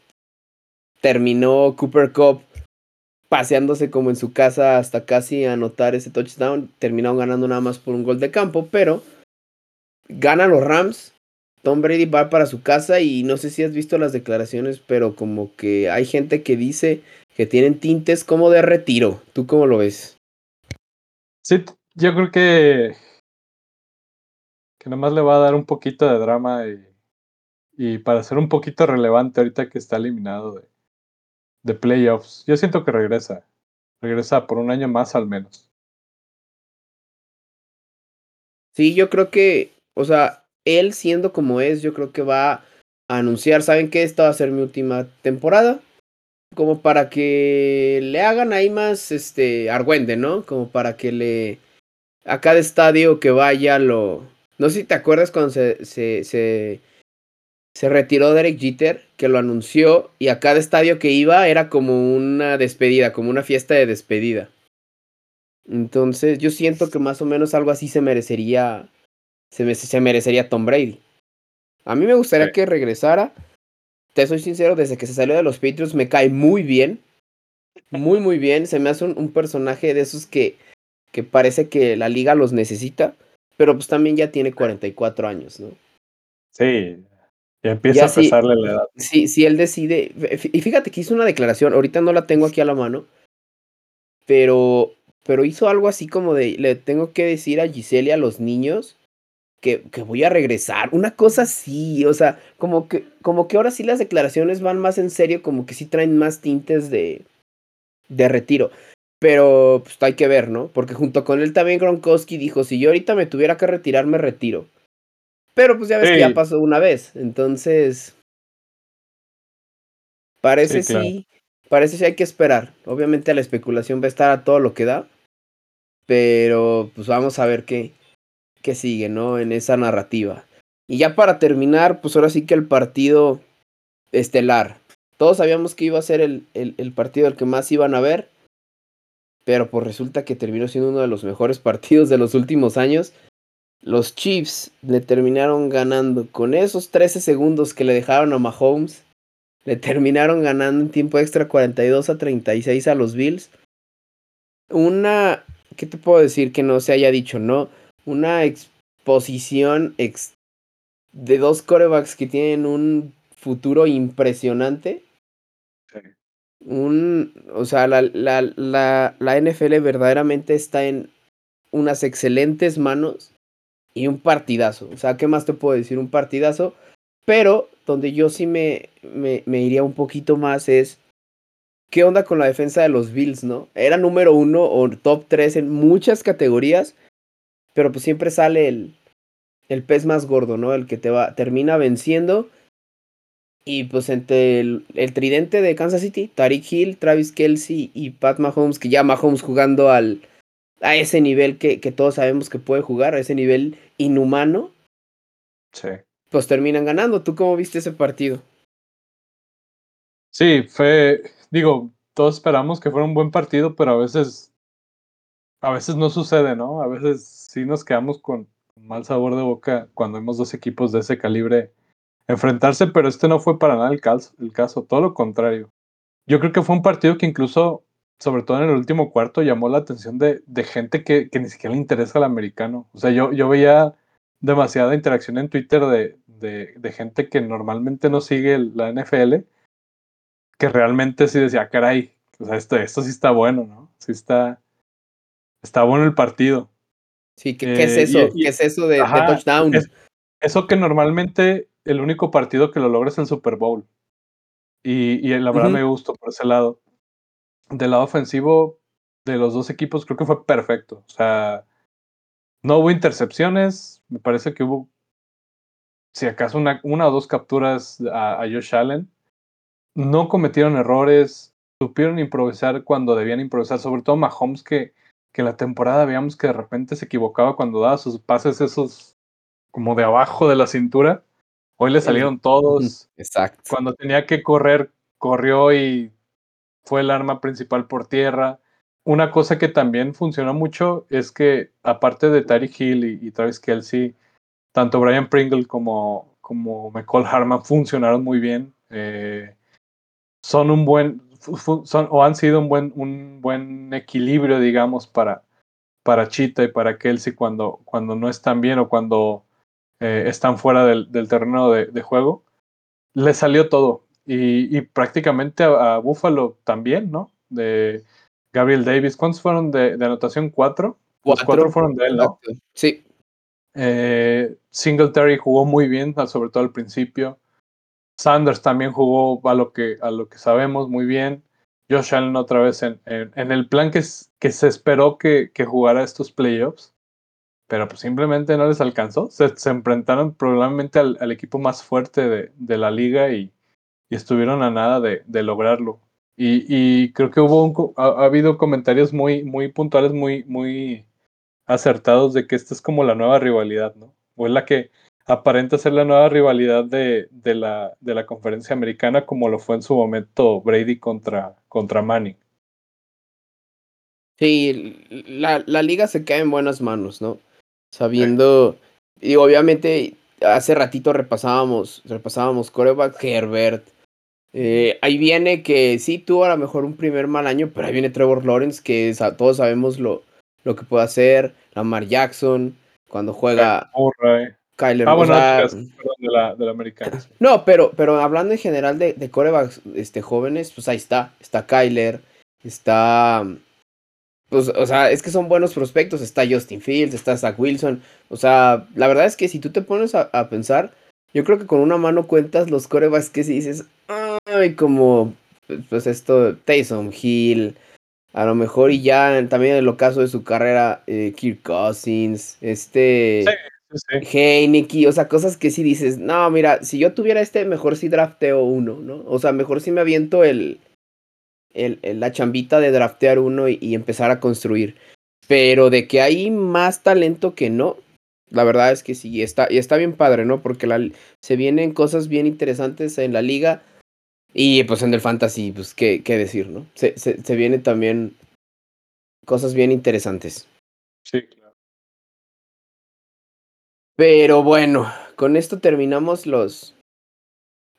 Terminó Cooper Cup paseándose como en su casa hasta casi anotar ese touchdown. Terminaron ganando nada más por un gol de campo, pero ganan los Rams. Tom Brady va para su casa y no sé si has visto las declaraciones, pero como que hay gente que dice que tienen tintes como de retiro. ¿Tú cómo lo ves? Sí, yo creo que que nomás le va a dar un poquito de drama y, y para ser un poquito relevante ahorita que está eliminado de, de playoffs. Yo siento que regresa, regresa por un año más al menos. Sí, yo creo que, o sea, él siendo como es, yo creo que va a anunciar, ¿saben qué? Esta va a ser mi última temporada. Como para que le hagan ahí más, este, argüende, ¿no? Como para que le, a cada estadio que vaya lo, no sé si te acuerdas cuando se, se, se, se retiró Derek Jeter, que lo anunció, y a cada estadio que iba era como una despedida, como una fiesta de despedida. Entonces, yo siento que más o menos algo así se merecería. Se, se merecería Tom Brady. A mí me gustaría que regresara. Te soy sincero, desde que se salió de los Patriots me cae muy bien. Muy, muy bien. Se me hace un, un personaje de esos que, que parece que la liga los necesita pero pues también ya tiene 44 años, ¿no? Sí, Ya empieza a pesarle la edad. Sí, si él decide. Y fíjate que hizo una declaración, ahorita no la tengo aquí a la mano, pero, pero hizo algo así como de: le tengo que decir a Giselle y a los niños que, que, voy a regresar. Una cosa así, o sea, como que, como que ahora sí las declaraciones van más en serio, como que sí traen más tintes de, de retiro. Pero pues hay que ver, ¿no? Porque junto con él también Gronkowski dijo, si yo ahorita me tuviera que retirar, me retiro. Pero pues ya ves que ya pasó una vez, entonces... Parece sí, parece sí hay que esperar. Obviamente la especulación va a estar a todo lo que da. Pero pues vamos a ver qué, qué sigue, ¿no? En esa narrativa. Y ya para terminar, pues ahora sí que el partido estelar. Todos sabíamos que iba a ser el, el, el partido al que más iban a ver. Pero pues resulta que terminó siendo uno de los mejores [laughs] partidos de los últimos años. Los Chiefs le terminaron ganando con esos 13 segundos que le dejaron a Mahomes. Le terminaron ganando en tiempo extra 42 a 36 a los Bills. Una, ¿qué te puedo decir que no se haya dicho? No, una exposición ex de dos corebacks que tienen un futuro impresionante. Un, o sea, la, la, la, la NFL verdaderamente está en unas excelentes manos y un partidazo. O sea, ¿qué más te puedo decir? Un partidazo. Pero donde yo sí me, me, iría un poquito más es. ¿Qué onda con la defensa de los Bills, no? Era número uno o top tres en muchas categorías. Pero pues siempre sale el, el pez más gordo, ¿no? El que te va, termina venciendo. Y pues entre el, el, tridente de Kansas City, Tariq Hill, Travis Kelsey y Pat Mahomes, que ya Mahomes jugando al, a ese nivel que, que todos sabemos que puede jugar, a ese nivel inhumano. Sí. Pues terminan ganando. ¿Tú cómo viste ese partido? Sí, fue, digo, todos esperamos que fuera un buen partido, pero a veces, a veces no sucede, ¿no? A veces sí nos quedamos con mal sabor de boca cuando vemos dos equipos de ese calibre enfrentarse, pero este no fue para nada el caso, el caso, todo lo contrario. Yo creo que fue un partido que incluso, sobre todo en el último cuarto, llamó la atención de, de gente que, que, ni siquiera le interesa al americano. O sea, yo, yo veía demasiada interacción en Twitter de, de, de gente que normalmente no sigue la NFL, que realmente sí decía, caray, o sea, esto, esto sí está bueno, ¿no? Sí está, está bueno el partido. Sí, ¿qué, ¿qué es eso? Eh, y, ¿Qué es eso de, ajá, de touchdown? Es, eso que normalmente el único partido que lo logra es el Super Bowl. Y, y la verdad uh -huh. me gustó por ese lado. Del lado ofensivo de los dos equipos creo que fue perfecto. O sea, no hubo intercepciones. Me parece que hubo, si acaso, una, una o dos capturas a, a Josh Allen. No cometieron errores. Supieron improvisar cuando debían improvisar. Sobre todo Mahomes, que, que la temporada veíamos que de repente se equivocaba cuando daba sus pases esos como de abajo de la cintura. Hoy le salieron todos. [laughs] Exacto. Cuando tenía que correr, corrió y fue el arma principal por tierra. Una cosa que también funcionó mucho es que, aparte de Tyreek Hill y, Travis Kelsey, tanto Brian Pringle como, como McCall Harman funcionaron muy bien. Eh, son un buen, son, o han sido un buen, un buen equilibrio, digamos, para, para Chita y para Kelsey cuando, cuando no están bien o cuando eh, están fuera del, del terreno de, de, juego, le salió todo. Y, y prácticamente a, a, Buffalo también, ¿no? De Gabriel Davis, ¿cuántos fueron de, de anotación? ¿Cuatro? Cuatro. cuatro fueron de él, ¿no? Sí. Eh, Singletary jugó muy bien, sobre todo al principio. Sanders también jugó a lo que, a lo que sabemos muy bien. Josh Allen otra vez en, en, en el plan que, que se esperó que, que jugara estos playoffs pero pues simplemente no les alcanzó. Se, se enfrentaron probablemente al, al, equipo más fuerte de, de la liga y, y, estuvieron a nada de, de lograrlo. Y, y, creo que hubo un, ha, ha, habido comentarios muy, muy puntuales, muy, muy acertados de que esta es como la nueva rivalidad, ¿no? O es la que aparenta ser la nueva rivalidad de, de, la, de la conferencia americana, como lo fue en su momento Brady contra, contra Manning. Sí, la, la liga se cae en buenas manos, ¿no? sabiendo, y obviamente hace ratito repasábamos, repasábamos coreback Herbert. Eh, ahí viene que sí tuvo a lo mejor un primer mal año, pero ahí viene Trevor Lawrence, que todos sabemos lo, lo que puede hacer. Lamar Jackson, cuando juega. Murray. Kyler. Ah, o bueno, sea, chicas, perdón, de la, de la americana. sí. [laughs] no, pero, pero hablando en general de, de corebacks este, jóvenes, pues ahí está. Está Kyler, está. Pues, o sea, es que son buenos prospectos. Está Justin Fields, está Zach Wilson. O sea, la verdad es que si tú te pones a, a pensar, yo creo que con una mano cuentas los corebacks que si dices, ay, como, pues esto, Taysom Hill, a lo mejor y ya también en el ocaso de su carrera, eh, Kirk Cousins, este, Sí, sí. Heineke, o sea, cosas que sí dices, no, mira, si yo tuviera este, mejor sí drafteo uno, ¿no? O sea, mejor sí me aviento el, el, el- la chambita de draftear uno y, y empezar a construir. Pero de que hay más talento que no, la verdad es que sí, y está, y está bien padre, ¿no? Porque la, se vienen cosas bien interesantes en la liga y pues en el fantasy, pues qué, qué decir, ¿no? Se, se, se vienen también cosas bien interesantes. Sí, claro. Pero bueno, con esto terminamos los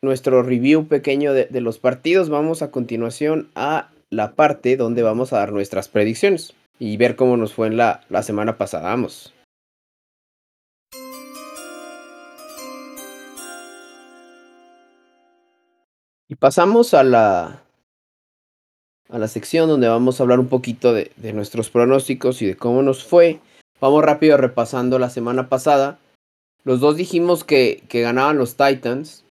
nuestro review pequeño de, de los partidos. Vamos a continuación a la parte donde vamos a dar nuestras predicciones y ver cómo nos fue en la, la semana pasada. Vamos. Y pasamos a la a la sección donde vamos a hablar un poquito de, de nuestros pronósticos y de cómo nos fue. Vamos rápido repasando la semana pasada. Los dos dijimos que, que ganaban los Titans.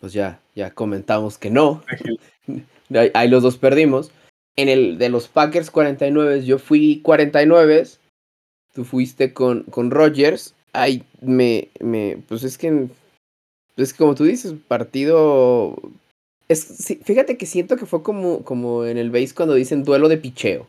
Pues ya, ya comentamos que no. Ahí, ahí los dos perdimos. En el de los Packers 49, yo fui 49. Tú fuiste con, con Rogers. Ay, me, me. Pues es que. Es que como tú dices, partido. Es, sí, fíjate que siento que fue como, como en el base cuando dicen duelo de picheo.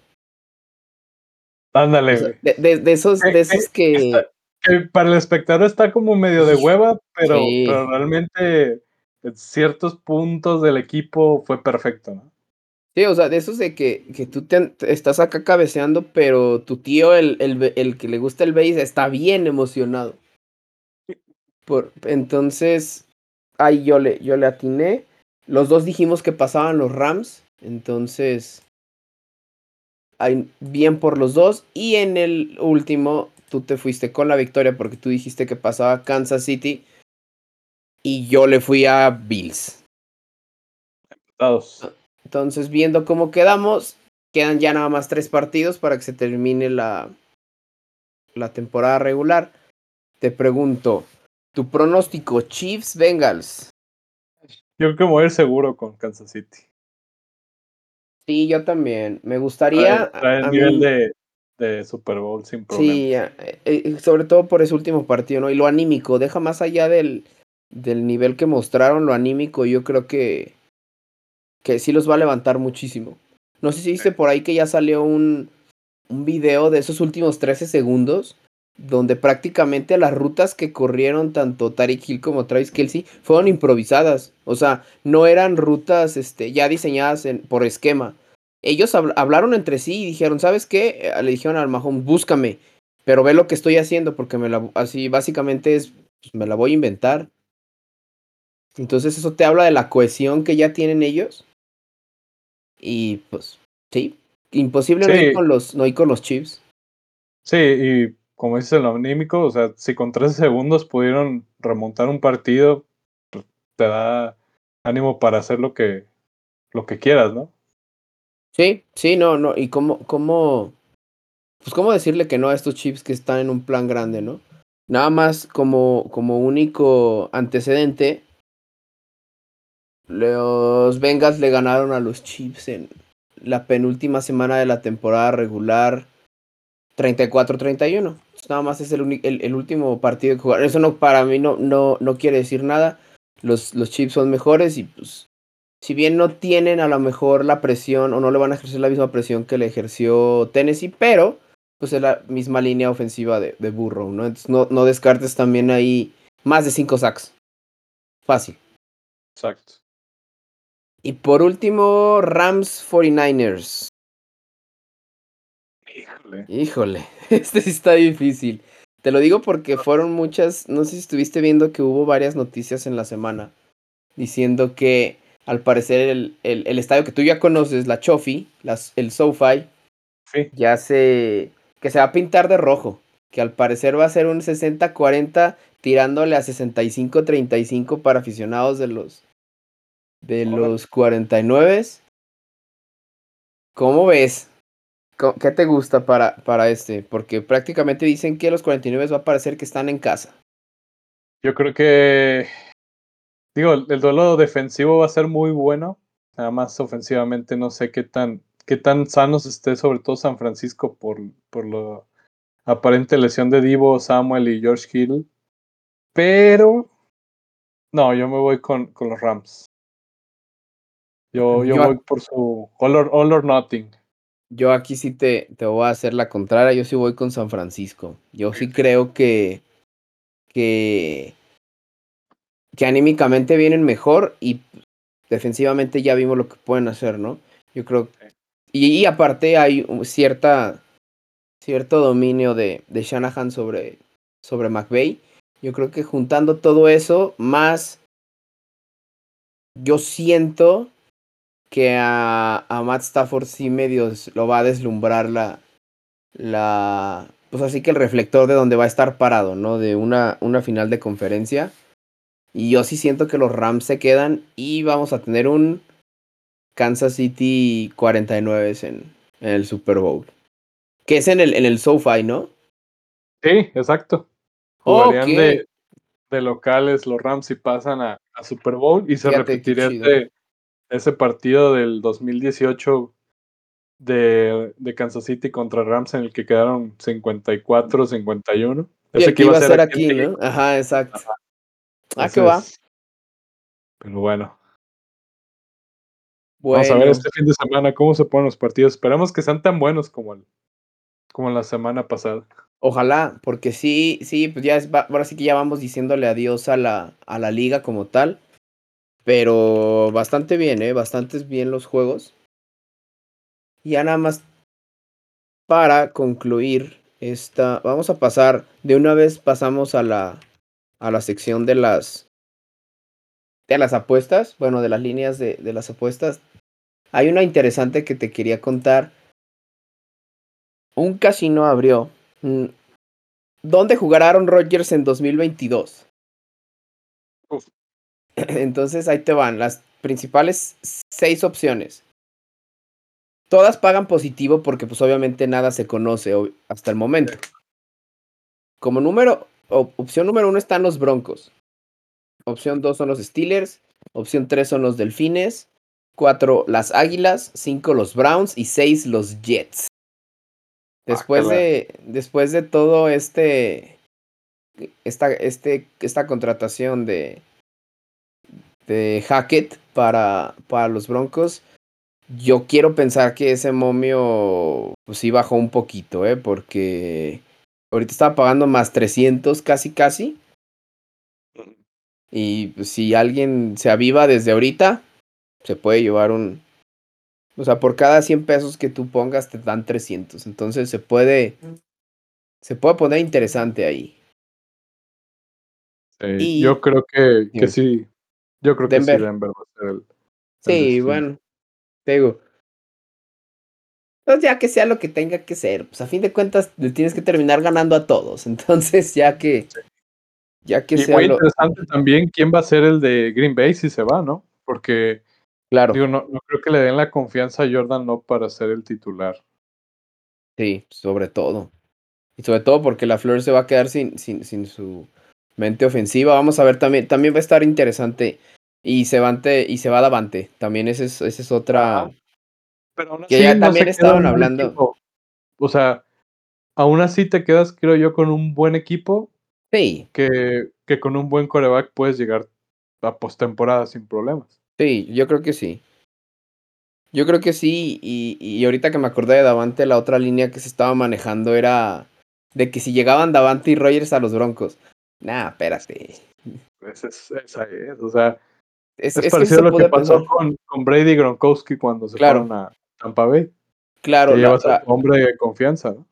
Ándale, O sea, de, de- de esos, de esos que. Está- que para el espectador está como medio de hueva, pero, Sí. pero realmente en ciertos puntos del equipo fue perfecto, ¿no? Sí, o sea, de esos de que, que tú te, estás acá cabeceando, pero tu tío, el, el, el que le gusta el base, está bien emocionado. Por, entonces, ahí yo le, yo le atiné. Los dos dijimos que pasaban los Rams. Entonces, ahí, bien por los dos. Y en el último, tú te fuiste con la victoria porque tú dijiste que pasaba Kansas City. Y yo le fui a Bills. Entonces, viendo cómo quedamos, quedan ya nada más tres partidos para que se termine la, la temporada regular. Te pregunto, tu pronóstico, Chiefs Bengals. Yo creo que voy a ir seguro con Kansas City. Sí, yo también. Me gustaría. Trae, el nivel mí- de, de Super Bowl sin problema. Sí, eh, eh, sobre todo por ese último partido, ¿no? Y lo anímico, deja más allá del, del nivel que mostraron, lo anímico, yo creo que, que sí los va a levantar muchísimo. No sé si viste por ahí que ya salió un, un video de esos últimos 13 segundos, donde prácticamente las rutas que corrieron tanto Tariq Hill como Travis Kelsey fueron improvisadas. O sea, no eran rutas este, ya diseñadas en, por esquema. Ellos habl- hablaron entre sí y dijeron, ¿sabes qué? Eh, Le dijeron al Mahomes, búscame, pero ve lo que estoy haciendo, porque me la, así básicamente es, pues, me la voy a inventar. Entonces eso te habla de la cohesión que ya tienen ellos. Y pues, sí, imposible no ir con los, no ir con los Chiefs. Sí, y como dices en lo anímico, o sea, si con 13 segundos pudieron remontar un partido, te da ánimo para hacer lo que, lo que quieras, ¿no? Sí, sí, no, no. Y cómo, cómo, pues cómo decirle que no a estos Chiefs que están en un plan grande, ¿no? Nada más como, como único antecedente, los Bengals le ganaron a los Chiefs en la penúltima semana de la temporada regular 34-31. Nada más es el, el, el último partido que jugaron. Eso no, para mí no, no, no quiere decir nada. Los, los Chiefs son mejores y pues si bien no tienen a lo mejor la presión o no le van a ejercer la misma presión que le ejerció Tennessee, pero pues es la misma línea ofensiva de, de Burrow, ¿no? Entonces no, no descartes también ahí más de 5 sacks. Fácil. Exacto. Y por último, Rams 49ers. Híjole. Híjole, [laughs] este sí está difícil. Te lo digo porque fueron muchas, no sé si estuviste viendo que hubo varias noticias en la semana diciendo que al parecer el, el, el estadio que tú ya conoces, la Chofi, las, el SoFi, Sí. ya se, que se va a pintar de rojo, que al parecer va a ser un 60-40 tirándole a 65-35 para aficionados de los de los 49. ¿Cómo ves? ¿Qué te gusta para, para este? Porque prácticamente dicen que los 49 va a parecer que están en casa. Yo creo que. Digo, el duelo defensivo va a ser muy bueno. Nada más ofensivamente no sé qué tan, qué tan sanos esté, sobre todo San Francisco, por, por la aparente lesión de Divo, Samuel y George Hill. Pero. No, yo me voy con, con los Rams. Yo, yo, voy por su all or, nothing. Yo aquí sí te, te voy a hacer la contraria. Yo sí voy con San Francisco. Yo sí creo que. que. que anímicamente vienen mejor y defensivamente ya vimos lo que pueden hacer, ¿no? Yo creo. Y, y aparte hay cierta. cierto dominio de, de Shanahan sobre. sobre McVeigh. Yo creo que juntando todo eso, más. Yo siento que a, a Matt Stafford sí medio lo va a deslumbrar la, la, pues así que el reflector de donde va a estar parado, ¿no? De una, una final de conferencia. Y yo sí siento que los Rams se quedan y vamos a tener un Kansas City 49 en, en el Super Bowl. Que es en el, en el SoFi, ¿no? Sí, exacto. Jugarían de, de, locales los Rams y pasan a, a Super Bowl y se repetiría este, ese partido del 2018 de, de, Kansas City contra Rams en el que quedaron 54-51. Ese que iba a ser aquí, ¿no? Ajá, exacto. Ah, qué va. Pero bueno. Vamos a ver este fin de semana cómo se ponen los partidos. Esperamos que sean tan buenos como, el, como la semana pasada. Ojalá, porque sí, sí, pues ya es, ahora sí que ya vamos diciéndole adiós a la, a la liga como tal. Pero bastante bien, ¿eh? Bastante bien los juegos. Y ya nada más para concluir esta, vamos a pasar, de una vez pasamos a la, a la sección de las, de las apuestas, bueno, de las líneas de, de las apuestas. Hay una interesante que te quería contar. Un casino abrió. Mm, ¿Dónde jugará Aaron Rodgers en 2022? Uf. [clears throat] Entonces ahí te van las principales seis opciones. Todas pagan positivo porque pues obviamente nada se conoce hasta el momento. Como número, opción número uno están los Broncos. Opción dos son los Steelers. Opción tres son los Delfines. Cuatro las Águilas. Cinco los Browns. Y seis los Jets. Después de, después de todo este, esta, este, esta contratación de, de Hackett para, para los Broncos. Yo quiero pensar que ese momio pues sí bajó un poquito, ¿eh? Porque ahorita estaba pagando más 300 casi casi. Y pues, si alguien se aviva desde ahorita, se puede llevar un... O sea, por cada 100 pesos que tú pongas te dan 300. Entonces se puede... Se puede poner interesante ahí. yo creo que, que sí, yo creo que sí, Denver va a ser el. sí, bueno. Te digo. Pues ya que sea lo que tenga que ser. Pues a fin de cuentas le tienes que terminar ganando a todos. [laughs] Entonces, ya que. Ya que y sea. Muy interesante también quién va a ser el de Green Bay si se va, ¿no? Porque. Claro. Digo, no, no creo que le den la confianza a Jordan no para ser el titular. Sí, sobre todo. Y sobre todo porque la Flor se va a quedar sin, sin, sin su mente ofensiva. Vamos a ver también. También va a estar interesante y se, y se va Davante. También esa es, esa es otra. Pero aún así que ya también estaban hablando. O sea, aún así te quedas, creo yo, con un buen equipo. Sí. Que, que con un buen coreback puedes llegar a postemporada sin problemas. Sí, yo creo que sí. Yo creo que sí, y, y ahorita que me acordé de Davante, la otra línea que se estaba manejando era de que si llegaban Davante y Rogers a los Broncos. Nah, espérate. Pues es, esa es, o sea, es, parecido a lo que pasó con, con, Brady y Gronkowski cuando se fueron a Tampa Bay. Claro. Que llevas a hombre de confianza, ¿no?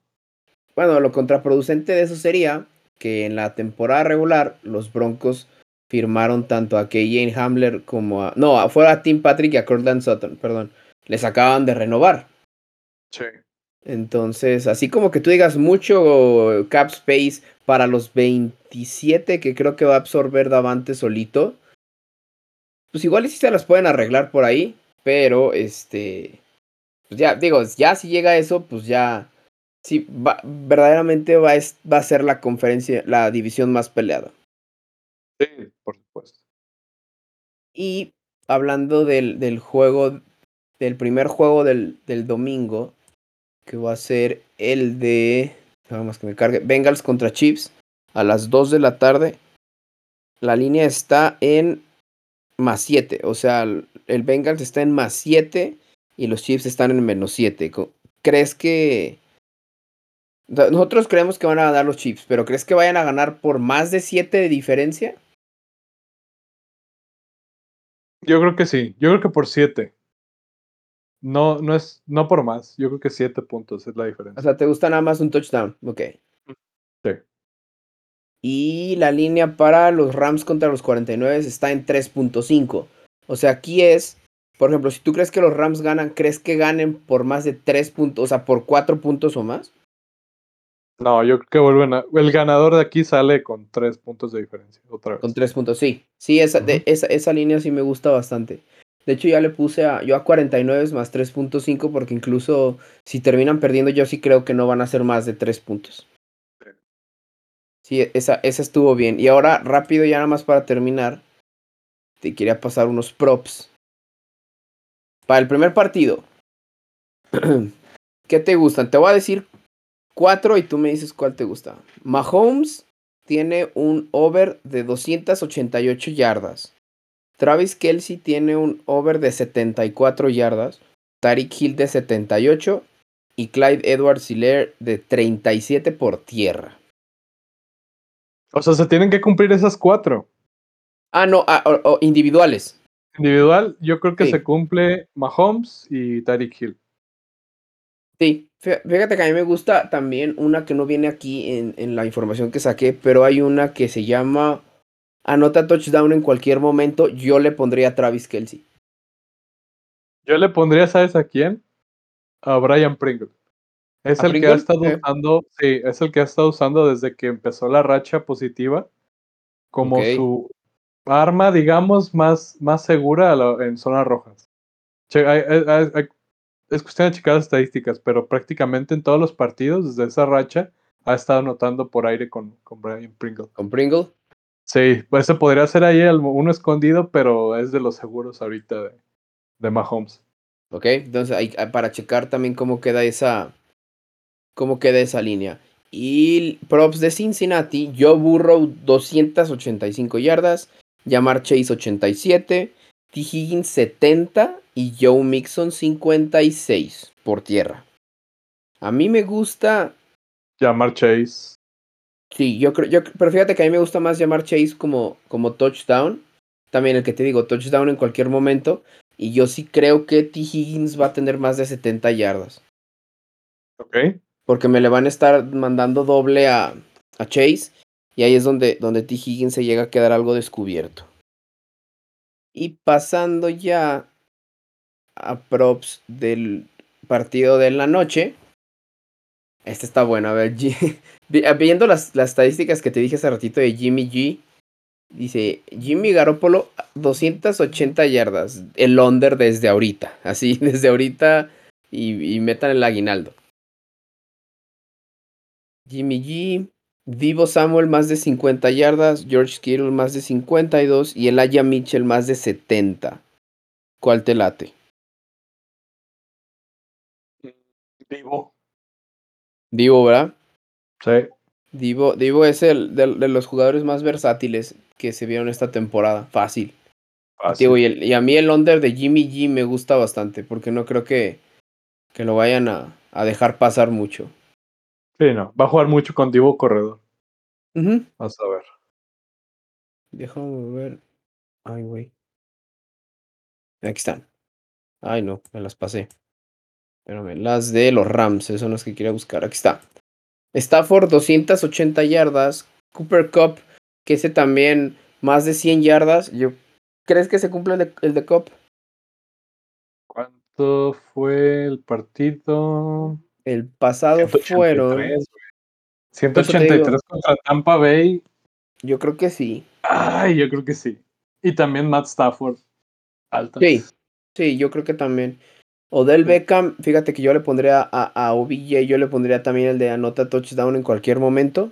Bueno, lo contraproducente de eso sería que en la temporada regular los Broncos firmaron tanto a KJ Hamler como a... No, fue a Tim Patrick y a Cortland Sutton, perdón. Les acaban de renovar. Sí. Entonces, así como que tú digas mucho cap space para los 27 que creo que va a absorber Davante solito, pues igual sí se las pueden arreglar por ahí, pero este, pues ya digo, ya si llega eso, pues ya, sí, va, verdaderamente va, va a ser la conferencia, la división más peleada. Sí, por supuesto. Y hablando del, del juego, del primer juego del, del domingo, que va a ser el de. Vamos que me cargue. Bengals contra Chiefs a las 2 de la tarde. La línea está en más 7. O sea, el Bengals está en más 7 y los Chiefs están en menos 7. ¿Crees que.? Nosotros creemos que van a ganar los Chiefs, pero ¿crees que vayan a ganar por más de 7 de diferencia? Yo creo que sí. Yo creo que por 7. No, no es, no por más. Yo creo que siete puntos es la diferencia. O sea, ¿te gusta nada más un touchdown? Ok. Y la línea para los Rams contra los 49 está en 3.5. O sea, aquí es, por ejemplo, si tú crees que los Rams ganan, ¿crees que ganen por más de 3 puntos, o sea, por 4 puntos o más? No, yo creo que vuelven a... El ganador de aquí sale con 3 puntos de diferencia, otra vez. Con 3 puntos, sí. Sí, esa, de, esa, esa línea sí me gusta bastante. De hecho, ya le puse a, yo a 49 más 3.5 porque incluso si terminan perdiendo, yo sí creo que no van a ser más de 3 puntos. Sí, esa, esa estuvo bien. Y ahora, rápido, ya nada más para terminar, te quería pasar unos props. Para el primer partido, [clears throat] ¿qué te gustan? Te voy a decir cuatro y tú me dices cuál te gusta. Mahomes tiene un over de 288 yardas. Travis Kelsey tiene un over de 74 yardas, Tariq Hill de 78 y Clyde Edwards Hiller de 37 por tierra. O sea, se tienen que cumplir esas cuatro. Ah, no, ah, individuales. Individual, yo creo que se cumple Mahomes y Tariq Hill. Sí, fíjate que a mí me gusta también una que no viene aquí en, en la información que saqué, pero hay una que se llama anota touchdown en cualquier momento, yo le pondría a Travis Kelsey. Yo le pondría, ¿sabes a quién? A Brian Pringle. Es el que ha estado usando, sí, es el que ha estado usando desde que empezó la racha positiva como su arma, digamos, más, más segura en zonas rojas. es cuestión de checar las estadísticas, pero prácticamente en todos los partidos, desde esa racha, ha estado anotando por aire con, con Brian Pringle. ¿Con Pringle? Sí, pues se podría hacer ahí uno escondido, pero es de los seguros ahorita de, de Mahomes. Ok, entonces hay, para checar también cómo queda esa. Cómo queda esa línea. Y props de Cincinnati, Joe Burrow 285 yardas, Yamar Chase 87, T. Higgins 70 y Joe Mixon 56 por tierra. A mí me gusta. Yamar Chase. Sí, yo creo, yo, pero fíjate que a mí me gusta más llamar Chase como, como touchdown. También el que te digo, touchdown en cualquier momento. Y yo sí creo que T. Higgins va a tener más de 70 yardas. Ok. Porque me le van a estar mandando doble a, a Chase. Y ahí es donde, donde T. Higgins se llega a quedar algo descubierto. Y pasando ya a props del partido de la noche. Este está bueno, a ver, [laughs] viendo las, las, estadísticas que te dije hace ratito de Jimmy G, dice Jimmy Garoppolo 280 yardas, el under desde ahorita, así, [laughs] desde ahorita y metan el aguinaldo. Jimmy G, Vivo Samuel más de 50 yardas, George Kittle más de 52 y el Aya Mitchell más de 70. ¿Cuál te late? Vivo. Divo, ¿verdad? Sí. Divo, Divo es el de, los jugadores más versátiles que se vieron esta temporada. Fácil. Fácil. y, a mí el under de Jimmy G me gusta bastante porque no creo que, que lo vayan a, a, dejar pasar mucho. Sí, no. Va a jugar mucho con Divo Corredor. Vamos a ver. Déjame ver. Ay, güey. Aquí están. Ay, no, me las pasé. Espérame, las de los Rams, esas son las que quería buscar. Aquí está. Stafford, 280 yardas. Cooper Cup, que ese también más de 100 yardas. Yo, ¿Crees que se cumple el de, el de Cup? ¿Cuánto fue el partido? El pasado 183, fueron. güey. Por eso te 183 digo. contra Tampa Bay. Yo creo que sí. Ay, yo creo que sí. Y también Matt Stafford. Altas. Sí, sí, yo creo que también. Odell Beckham, fíjate que yo le pondría a, a OBJ, yo le pondría también el de anota touchdown en cualquier momento.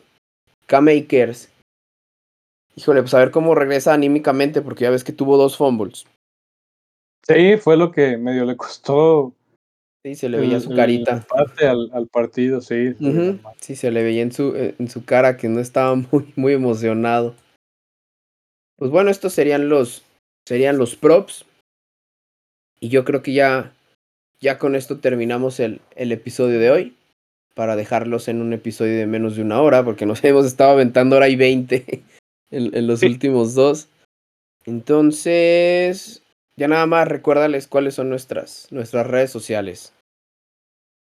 K-Makers. Híjole, pues a ver cómo regresa anímicamente, porque ya ves que tuvo dos fumbles. Sí, fue lo que medio le costó Sí, se le veía el- su carita. empate al, al partido, sí. Sí, se le veía en su, eh, en su cara que no estaba [laughs] muy, muy emocionado. Pues bueno, estos serían los, serían los props. Y yo creo que ya, ya con esto terminamos el, el episodio de hoy. Para dejarlos en un episodio de menos de una hora, porque nos [laughs] hemos estado aventando hora y 20 [laughs] en, en los Sí. últimos dos. Entonces, ya nada más recuérdales cuáles son nuestras, nuestras redes sociales.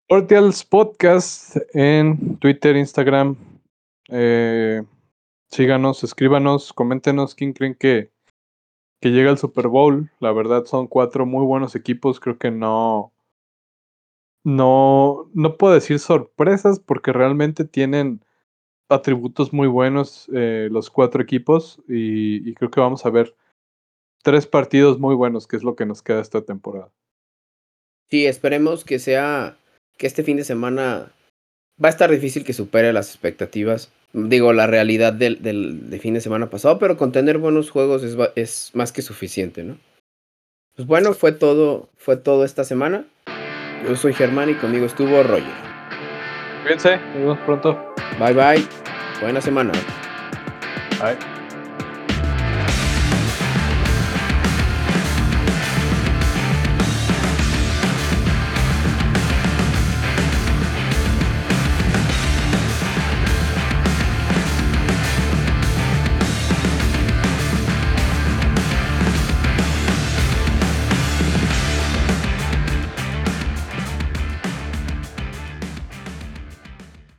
Portals Podcast en Twitter, Instagram. Eh, síganos, escríbanos, coméntenos quién creen que, que llega al Super Bowl. La verdad son cuatro muy buenos equipos. Creo que no. No, no puedo decir sorpresas porque realmente tienen atributos muy buenos eh, los cuatro equipos y, y creo que vamos a ver tres partidos muy buenos, que es lo que nos queda esta temporada. Sí, esperemos que sea que este fin de semana va a estar difícil que supere las expectativas. Digo, la realidad del, del, del fin de semana pasado, pero con tener buenos juegos es, es más que suficiente, ¿no? Pues bueno, fue todo, fue todo esta semana. Yo soy Germán y conmigo estuvo Roger. Cuídense, nos vemos pronto. Bye bye. Buena semana. Bye.